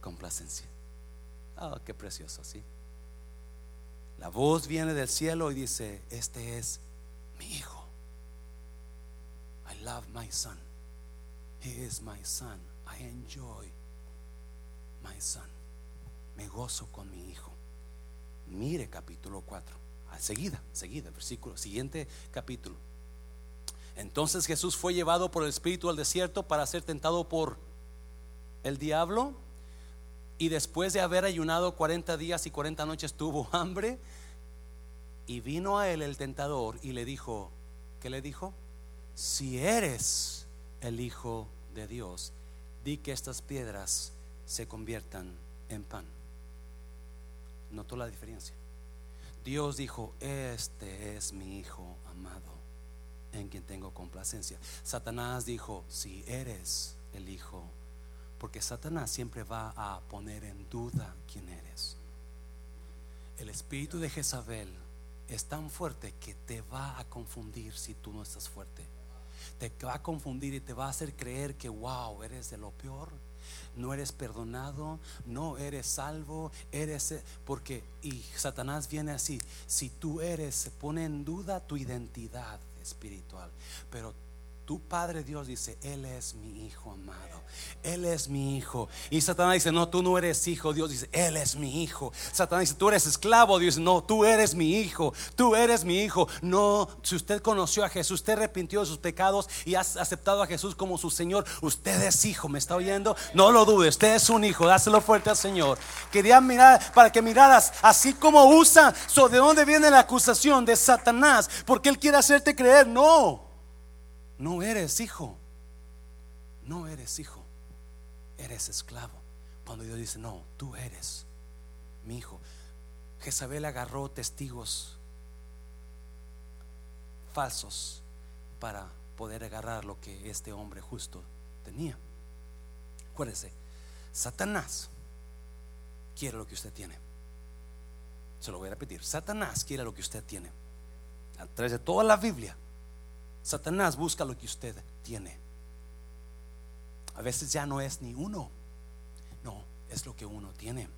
Speaker 1: complacencia. Oh, qué precioso, ¿sí? La voz viene del cielo y dice, este es mi Hijo. I love my son. He is my son. I enjoy my son. Me gozo con mi hijo. Mire capítulo 4. Seguida, seguida, versículo, siguiente capítulo. Entonces Jesús fue llevado por el Espíritu al desierto para ser tentado por el diablo. Y después de haber ayunado 40 días y 40 noches tuvo hambre. Y vino a él el tentador y le dijo, ¿qué le dijo? Si eres el Hijo de Dios, di que estas piedras se conviertan en pan. ¿Notó la diferencia? Dios dijo, este es mi Hijo amado en quien tengo complacencia. Satanás dijo, si eres el Hijo, porque Satanás siempre va a poner en duda quién eres. El espíritu de Jezabel es tan fuerte que te va a confundir si tú no estás fuerte. Te va a confundir y te va a hacer creer que, wow, eres de lo peor. No eres perdonado, no eres salvo, eres porque y Satanás viene así, si tú eres se pone en duda tu identidad espiritual. Pero tu Padre Dios dice, Él es mi Hijo amado. Él es mi hijo. Y Satanás dice, no, tú no eres hijo. Dios dice, Él es mi hijo. Satanás dice, tú eres esclavo. Dios dice, no, tú eres mi hijo. Tú eres mi hijo. No, si usted conoció a Jesús, usted arrepintió de sus pecados y has aceptado a Jesús como su Señor, usted es hijo. ¿Me está oyendo? No lo dude, usted es un hijo. Dáselo fuerte al Señor. Quería mirar para que miraras así como usa. ¿De dónde viene la acusación de Satanás? Porque Él quiere hacerte creer. No no eres hijo. No eres hijo. Eres esclavo. Cuando Dios dice, no, tú eres mi hijo. Jezabel agarró testigos falsos para poder agarrar lo que este hombre justo tenía. Acuérdese, Satanás quiere lo que usted tiene. Se lo voy a repetir. Satanás quiere lo que usted tiene. A través de toda la Biblia Satanás busca lo que usted tiene. A veces ya no es ni uno, no, es lo que uno tiene.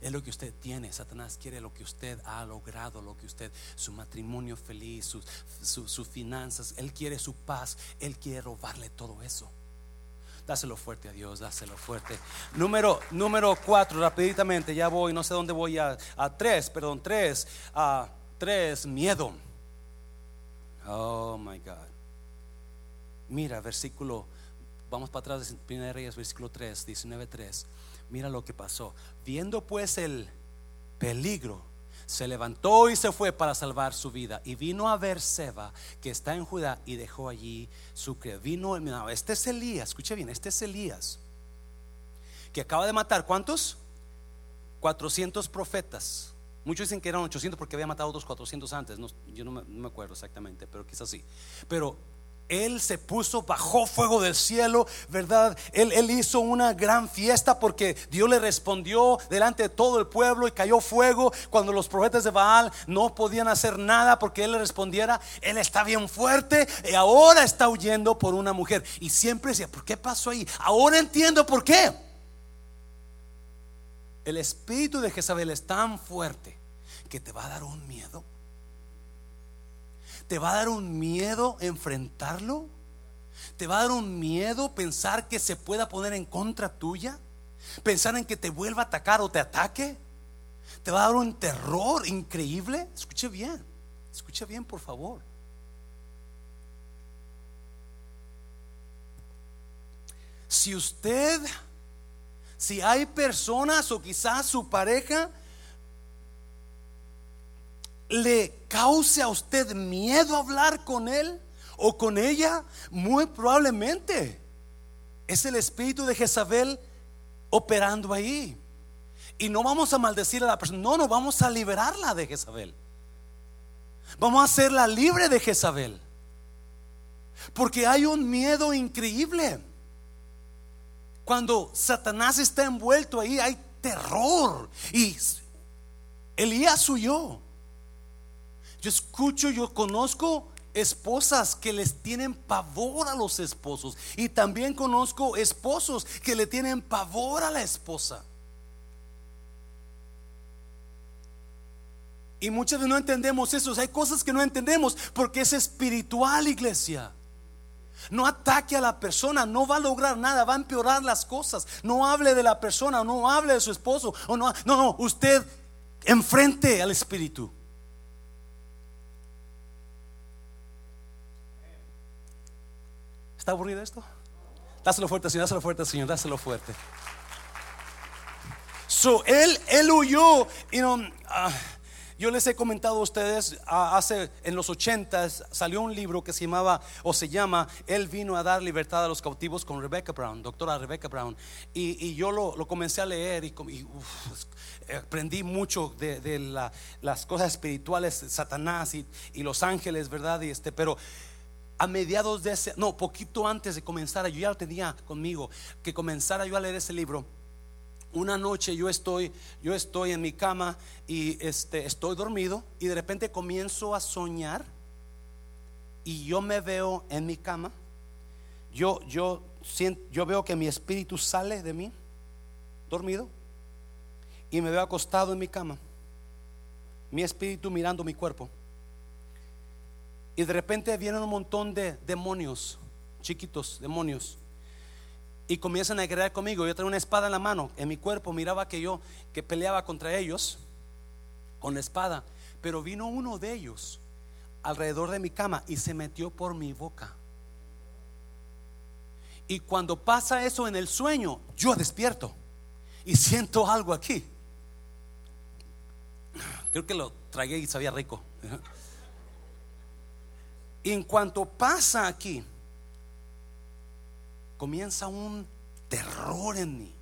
Speaker 1: es lo que usted tiene. Satanás quiere lo que usted ha logrado, lo que usted, su matrimonio feliz, sus, finanzas. Él quiere su paz. Él quiere robarle todo eso. Dáselo fuerte a Dios, dáselo fuerte. Número, número cuatro, rapiditamente, ya voy, no sé dónde voy a, a tres, perdón, tres, a tres, miedo. Oh my God. Mira, versículo, vamos para atrás de 1 Reyes, versículo 3, 19, 3. Mira lo que pasó. Viendo pues el peligro, se levantó y se fue para salvar su vida. Y vino a ver Seba, que está en Judá, y dejó allí su criado. Vino, no, este es Elías, escuche bien, este es Elías, que acaba de matar, ¿cuántos? 400 profetas. Muchos dicen que eran 800 porque había matado otros 400 antes. yo no me, no me acuerdo exactamente, pero quizás sí. Pero él se puso, bajó fuego del cielo, ¿verdad? Él, él, hizo una gran fiesta porque Dios le respondió delante de todo el pueblo y cayó fuego cuando los profetas de Baal no podían hacer nada porque Él le respondiera. Él está bien fuerte y ahora está huyendo por una mujer. Y siempre decía, ¿por qué pasó ahí? Ahora entiendo por qué. El espíritu de Jezabel es tan fuerte que te va a dar un miedo ¿Te va a dar un miedo enfrentarlo? ¿Te va a dar un miedo pensar que se pueda poner en contra tuya? ¿Pensar en que te vuelva a atacar o te ataque? ¿Te va a dar un terror increíble? Escuche bien, escuche bien por favor. Si usted, si hay personas o quizás su pareja le cause a usted miedo hablar con él o con ella, muy probablemente es el espíritu de Jezabel operando ahí. Y no vamos a maldecir a la persona, no, no vamos a liberarla de Jezabel. Vamos a hacerla libre de Jezabel. Porque hay un miedo increíble. Cuando Satanás está envuelto ahí, hay terror. Y Elías huyó. Yo escucho, yo conozco esposas que les tienen pavor a los esposos. Y también conozco esposos que le tienen pavor a la esposa. Y muchas veces no entendemos eso. Hay cosas que no entendemos porque es espiritual, iglesia. No ataque a la persona, no va a lograr nada, va a empeorar las cosas. No hable de la persona, no hable de su esposo. O no, no, no, usted enfrente al espíritu. ¿Está aburrido esto? Dáselo fuerte, Señor, dáselo fuerte, Señor, dáselo fuerte. So, él, él huyó. y no ah, yo les he comentado a ustedes, hace en los ochentas salió un libro que se llamaba o se llama Él vino a dar libertad a los cautivos con Rebecca Brown, doctora Rebecca Brown. Y, yo lo, comencé a leer y, aprendí mucho de, las cosas espirituales, Satanás y, los ángeles, ¿verdad? Y este, pero a mediados de ese, no, poquito antes de comenzar, yo ya lo tenía conmigo, que comenzara yo a leer ese libro. Una noche yo estoy, yo estoy en mi cama y este, estoy dormido y de repente comienzo a soñar y yo me veo en mi cama. Yo, yo, yo veo que mi espíritu sale de mí, dormido, y me veo acostado en mi cama. Mi espíritu mirando mi cuerpo. Y de repente vienen un montón de demonios, chiquitos demonios. Y comienzan a guerrear conmigo. Yo tengo una espada en la mano, en mi cuerpo. Miraba que yo que peleaba contra ellos con la espada. Pero vino uno de ellos alrededor de mi cama y se metió por mi boca. Y cuando pasa eso en el sueño, yo despierto y siento algo aquí. Creo que lo tragué y sabía rico. Y en cuanto pasa aquí, comienza un terror en mí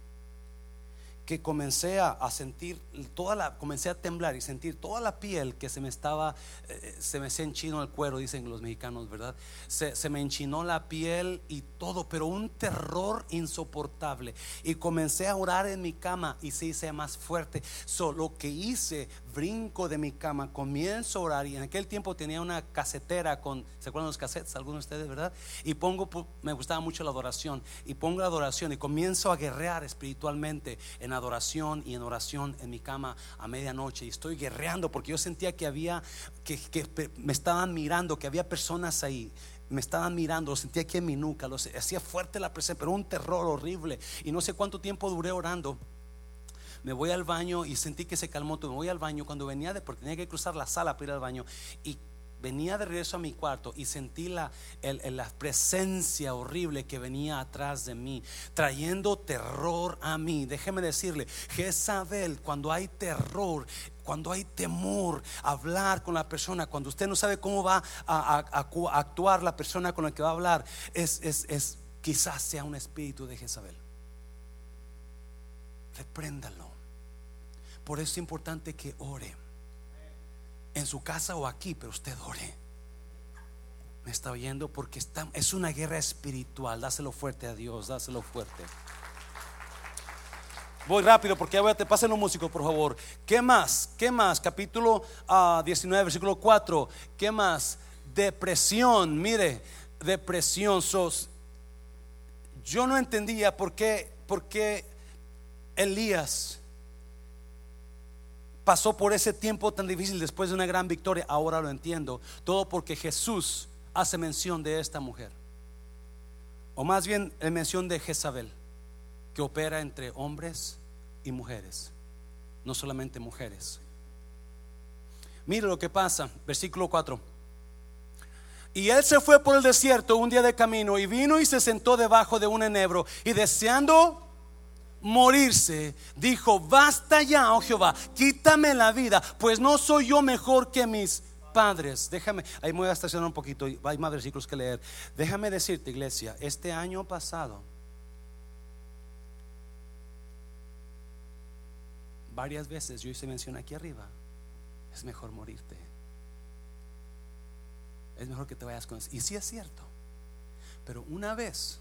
Speaker 1: que comencé a, sentir toda la, comencé a temblar y sentir toda la piel que se me estaba, eh, se me hacía enchino el cuero, dicen los mexicanos, ¿verdad? Se, se, me enchinó la piel y todo, pero un terror insoportable. Y comencé a orar en mi cama y se hice más fuerte. Solo que hice, brinco de mi cama, comienzo a orar y en aquel tiempo tenía una casetera con, ¿se acuerdan los casetes? Algunos de ustedes, ¿verdad? Y pongo, me gustaba mucho la adoración y pongo la adoración y comienzo a guerrear espiritualmente en adoración y en oración en mi cama a medianoche y estoy guerreando porque yo sentía que había, que, que me estaban mirando, que había personas ahí me estaban mirando, lo sentía aquí en mi nuca, lo hacía fuerte la presencia, pero un terror horrible. Y no sé cuánto tiempo duré orando. Me voy al baño y sentí que se calmó. Me voy al baño cuando venía de, porque tenía que cruzar la sala para ir al baño. Y venía de regreso a mi cuarto y sentí la, la presencia horrible que venía atrás de mí, trayendo terror a mí. Déjeme decirle, Jezabel, cuando hay terror, cuando hay temor, hablar con la persona, cuando usted no sabe cómo va a, actuar la persona con la que va a hablar, es, es quizás sea un espíritu de Jezabel. Repréndalo. Por eso es importante que ore en su casa o aquí, pero usted ore. Me está oyendo porque está, es una guerra espiritual. Dáselo fuerte a Dios, dáselo fuerte. Voy rápido porque ya te pasen los músicos, por favor. ¿Qué más? ¿Qué más? Capítulo 19, ah, versículo 4. ¿Qué más? Depresión. Mire, depresión. Sos. Yo no entendía por qué, por qué Elías pasó por ese tiempo tan difícil después de una gran victoria. Ahora lo entiendo. Todo porque Jesús hace mención de esta mujer. O más bien en mención de Jezabel, que opera entre hombres y mujeres. No solamente mujeres. Mire lo que pasa, versículo 4. Y él se fue por el desierto un día de camino y vino y se sentó debajo de un enebro y deseando morirse, dijo, basta ya, oh Jehová, quítame la vida, pues no soy yo mejor que mis padres. Déjame, ahí me voy a estacionar un poquito, hay más versículos que leer. Déjame decirte, iglesia, este año pasado, varias veces yo hice mención aquí arriba, es mejor morirte. Es mejor que te vayas con eso. Y sí es cierto. Pero una vez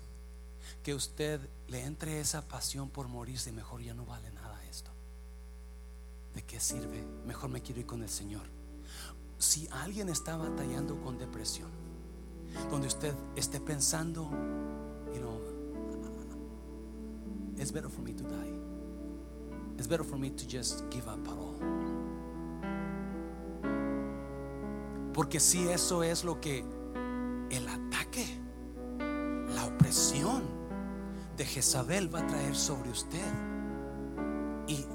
Speaker 1: que usted le entre esa pasión por morirse, mejor ya no vale nada esto. ¿De qué sirve? Mejor me quiero ir con el Señor. Si alguien está batallando con depresión, donde usted esté pensando, you know, it's better for me to die. It's better for me to just give up at all. Porque si eso es lo que el ataque, la opresión, de Jezabel va a traer sobre usted. Y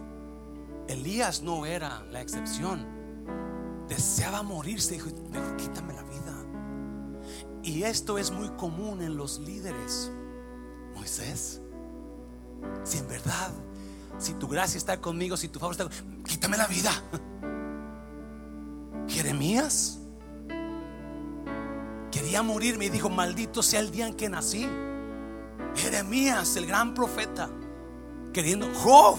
Speaker 1: Elías no era la excepción. Deseaba morirse, dijo, mejor quítame la vida. Y esto es muy común en los líderes. Moisés, si en verdad, si tu gracia está conmigo, si tu favor está conmigo, quítame la vida. Jeremías quería morirme y dijo, maldito sea el día en que nací. Jeremías, el gran profeta, queriendo, Job,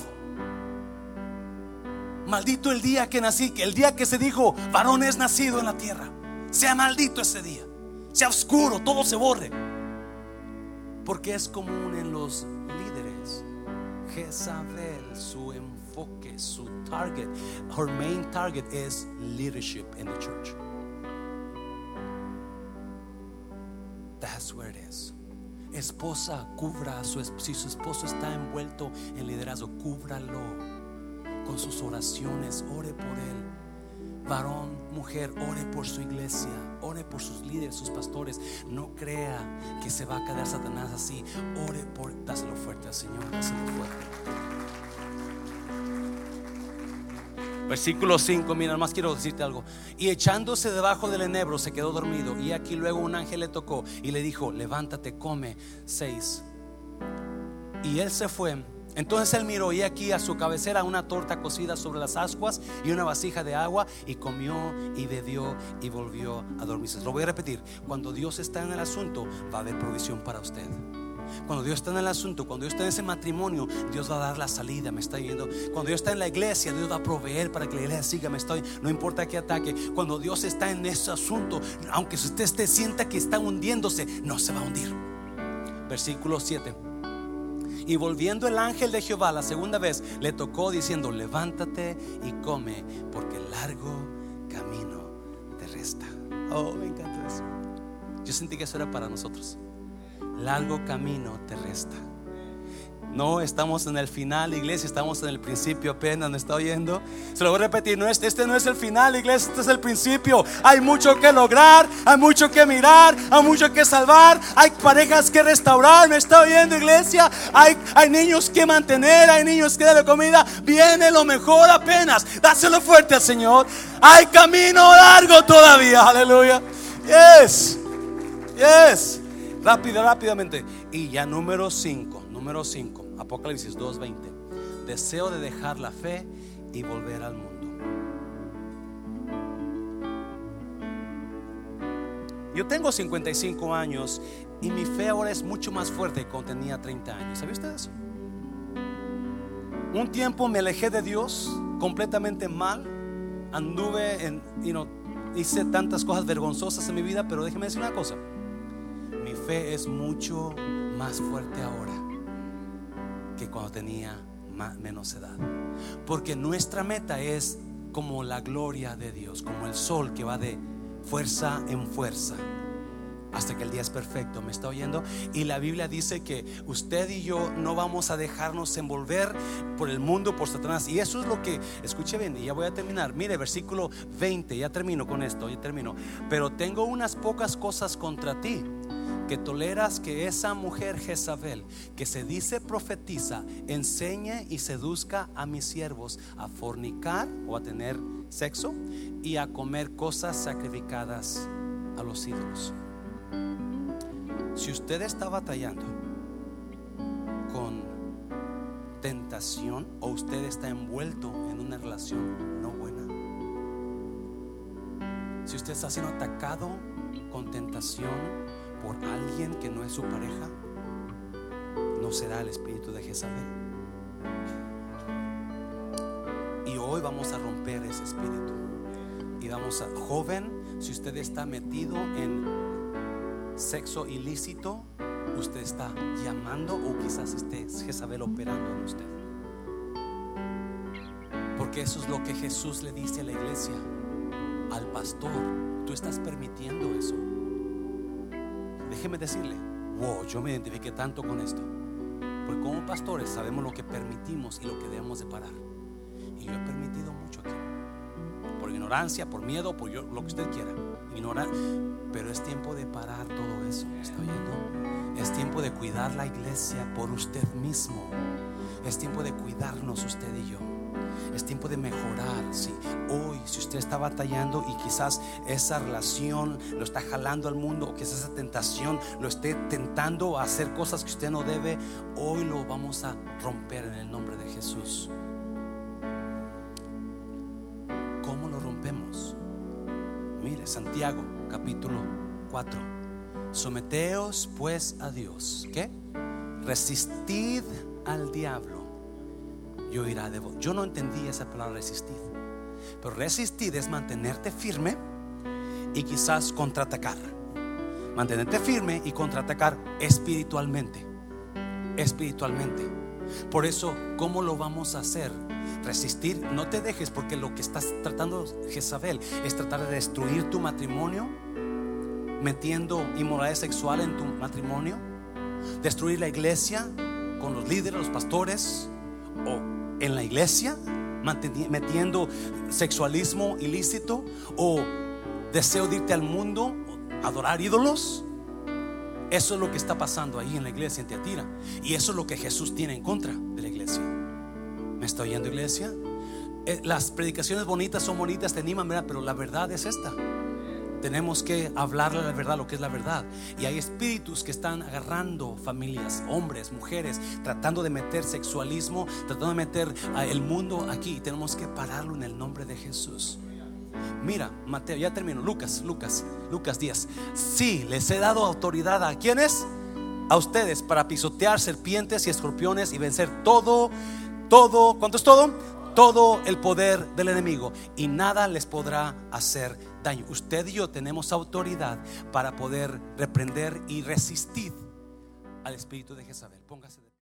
Speaker 1: maldito el día que nací, el día que se dijo, varón es nacido en la tierra. Sea maldito ese día, sea oscuro, todo se borre. Porque es común en los líderes. Jezabel, su enfoque, su target, her main target es leadership in the church. That's where it is. Esposa, cubra a su si su esposo está envuelto en liderazgo, cúbralo con sus oraciones, ore por él. Varón, mujer, ore por su iglesia, ore por sus líderes, sus pastores. No crea que se va a quedar Satanás así. Ore por, dáselo fuerte al Señor, dáselo fuerte. Versículo 5, mira, más quiero decirte algo. Y echándose debajo del enebro se quedó dormido. Y aquí luego un ángel le tocó y le dijo, levántate, come. 6. Y él se fue. Entonces él miró y aquí a su cabecera una torta cocida sobre las ascuas y una vasija de agua y comió y bebió y volvió a dormirse. Lo voy a repetir, cuando Dios está en el asunto va a haber provisión para usted. Cuando Dios está en el asunto, cuando Dios está en ese matrimonio, Dios va a dar la salida, me está yendo. Cuando Dios está en la iglesia, Dios va a proveer para que la iglesia siga, me estoy, no importa qué ataque. Cuando Dios está en ese asunto, aunque usted esté, sienta que está hundiéndose, no se va a hundir. Versículo 7. Y volviendo el ángel de Jehová la segunda vez, le tocó diciendo, levántate y come, porque largo camino te resta. Oh, me encanta eso. Yo sentí que eso era para nosotros largo camino te resta. No, estamos en el final, iglesia, estamos en el principio apenas, ¿me está oyendo? Se lo voy a repetir, no, este, este no es el final, iglesia, este es el principio. Hay mucho que lograr, hay mucho que mirar, hay mucho que salvar, hay parejas que restaurar, ¿me está oyendo, iglesia? Hay, hay niños que mantener, hay niños que darle comida. Viene lo mejor apenas, dáselo fuerte al Señor. Hay camino largo todavía, aleluya. Yes, yes. Rápido, rápidamente. Y ya número 5, número 5, Apocalipsis 2:20. Deseo de dejar la fe y volver al mundo. Yo tengo 55 años y mi fe ahora es mucho más fuerte que cuando tenía 30 años. ¿Sabía usted eso? Un tiempo me alejé de Dios completamente mal. Anduve en, you know, hice tantas cosas vergonzosas en mi vida, pero déjeme decir una cosa es mucho más fuerte ahora que cuando tenía menos edad. Porque nuestra meta es como la gloria de Dios, como el sol que va de fuerza en fuerza hasta que el día es perfecto. ¿Me está oyendo? Y la Biblia dice que usted y yo no vamos a dejarnos envolver por el mundo, por Satanás. Y eso es lo que, escuche bien, y ya voy a terminar. Mire, versículo 20, ya termino con esto, ya termino. Pero tengo unas pocas cosas contra ti que toleras que esa mujer Jezabel, que se dice profetiza, enseñe y seduzca a mis siervos a fornicar o a tener sexo y a comer cosas sacrificadas a los ídolos. Si usted está batallando con tentación o usted está envuelto en una relación no buena, si usted está siendo atacado con tentación, por alguien que no es su pareja, no será el espíritu de Jezabel. Y hoy vamos a romper ese espíritu. Y vamos a, joven, si usted está metido en sexo ilícito, usted está llamando o quizás esté Jezabel operando en usted. Porque eso es lo que Jesús le dice a la iglesia, al pastor. Tú estás permitiendo eso. Déjeme decirle, wow, yo me identifiqué tanto con esto. Porque como pastores sabemos lo que permitimos y lo que debemos de parar. Y yo he permitido mucho aquí. Por ignorancia, por miedo, por lo que usted quiera. Ignorar. Pero es tiempo de parar todo eso. ¿Está oyendo? Es tiempo de cuidar la iglesia por usted mismo. Es tiempo de cuidarnos usted y yo. Es tiempo de mejorar. Si hoy, si usted está batallando y quizás esa relación lo está jalando al mundo, o quizás esa tentación lo esté tentando a hacer cosas que usted no debe, hoy lo vamos a romper en el nombre de Jesús. ¿Cómo lo rompemos? Mire, Santiago capítulo 4. Someteos pues a Dios. ¿Qué? Resistid al diablo yo irá de vos. Yo no entendí esa palabra resistir. Pero resistir es mantenerte firme y quizás contraatacar. Mantenerte firme y contraatacar espiritualmente. Espiritualmente. Por eso, ¿cómo lo vamos a hacer? Resistir, no te dejes porque lo que estás tratando Jezabel es tratar de destruir tu matrimonio, metiendo inmoralidad sexual en tu matrimonio, destruir la iglesia con los líderes, los pastores, o en la iglesia, metiendo sexualismo ilícito o deseo de irte al mundo, adorar ídolos. Eso es lo que está pasando ahí en la iglesia en Teatira. Y eso es lo que Jesús tiene en contra de la iglesia. ¿Me está oyendo, iglesia? Eh, las predicaciones bonitas son bonitas, te animan, pero la verdad es esta. Tenemos que hablarle la verdad, lo que es la verdad. Y hay espíritus que están agarrando familias, hombres, mujeres, tratando de meter sexualismo, tratando de meter el mundo aquí. Tenemos que pararlo en el nombre de Jesús. Mira, Mateo, ya termino. Lucas, Lucas, Lucas 10. Sí, les he dado autoridad a quienes? A ustedes para pisotear serpientes y escorpiones y vencer todo, todo, ¿cuánto es todo? Todo el poder del enemigo y nada les podrá hacer daño. Usted y yo tenemos autoridad para poder reprender y resistir al espíritu de Jezabel. Póngase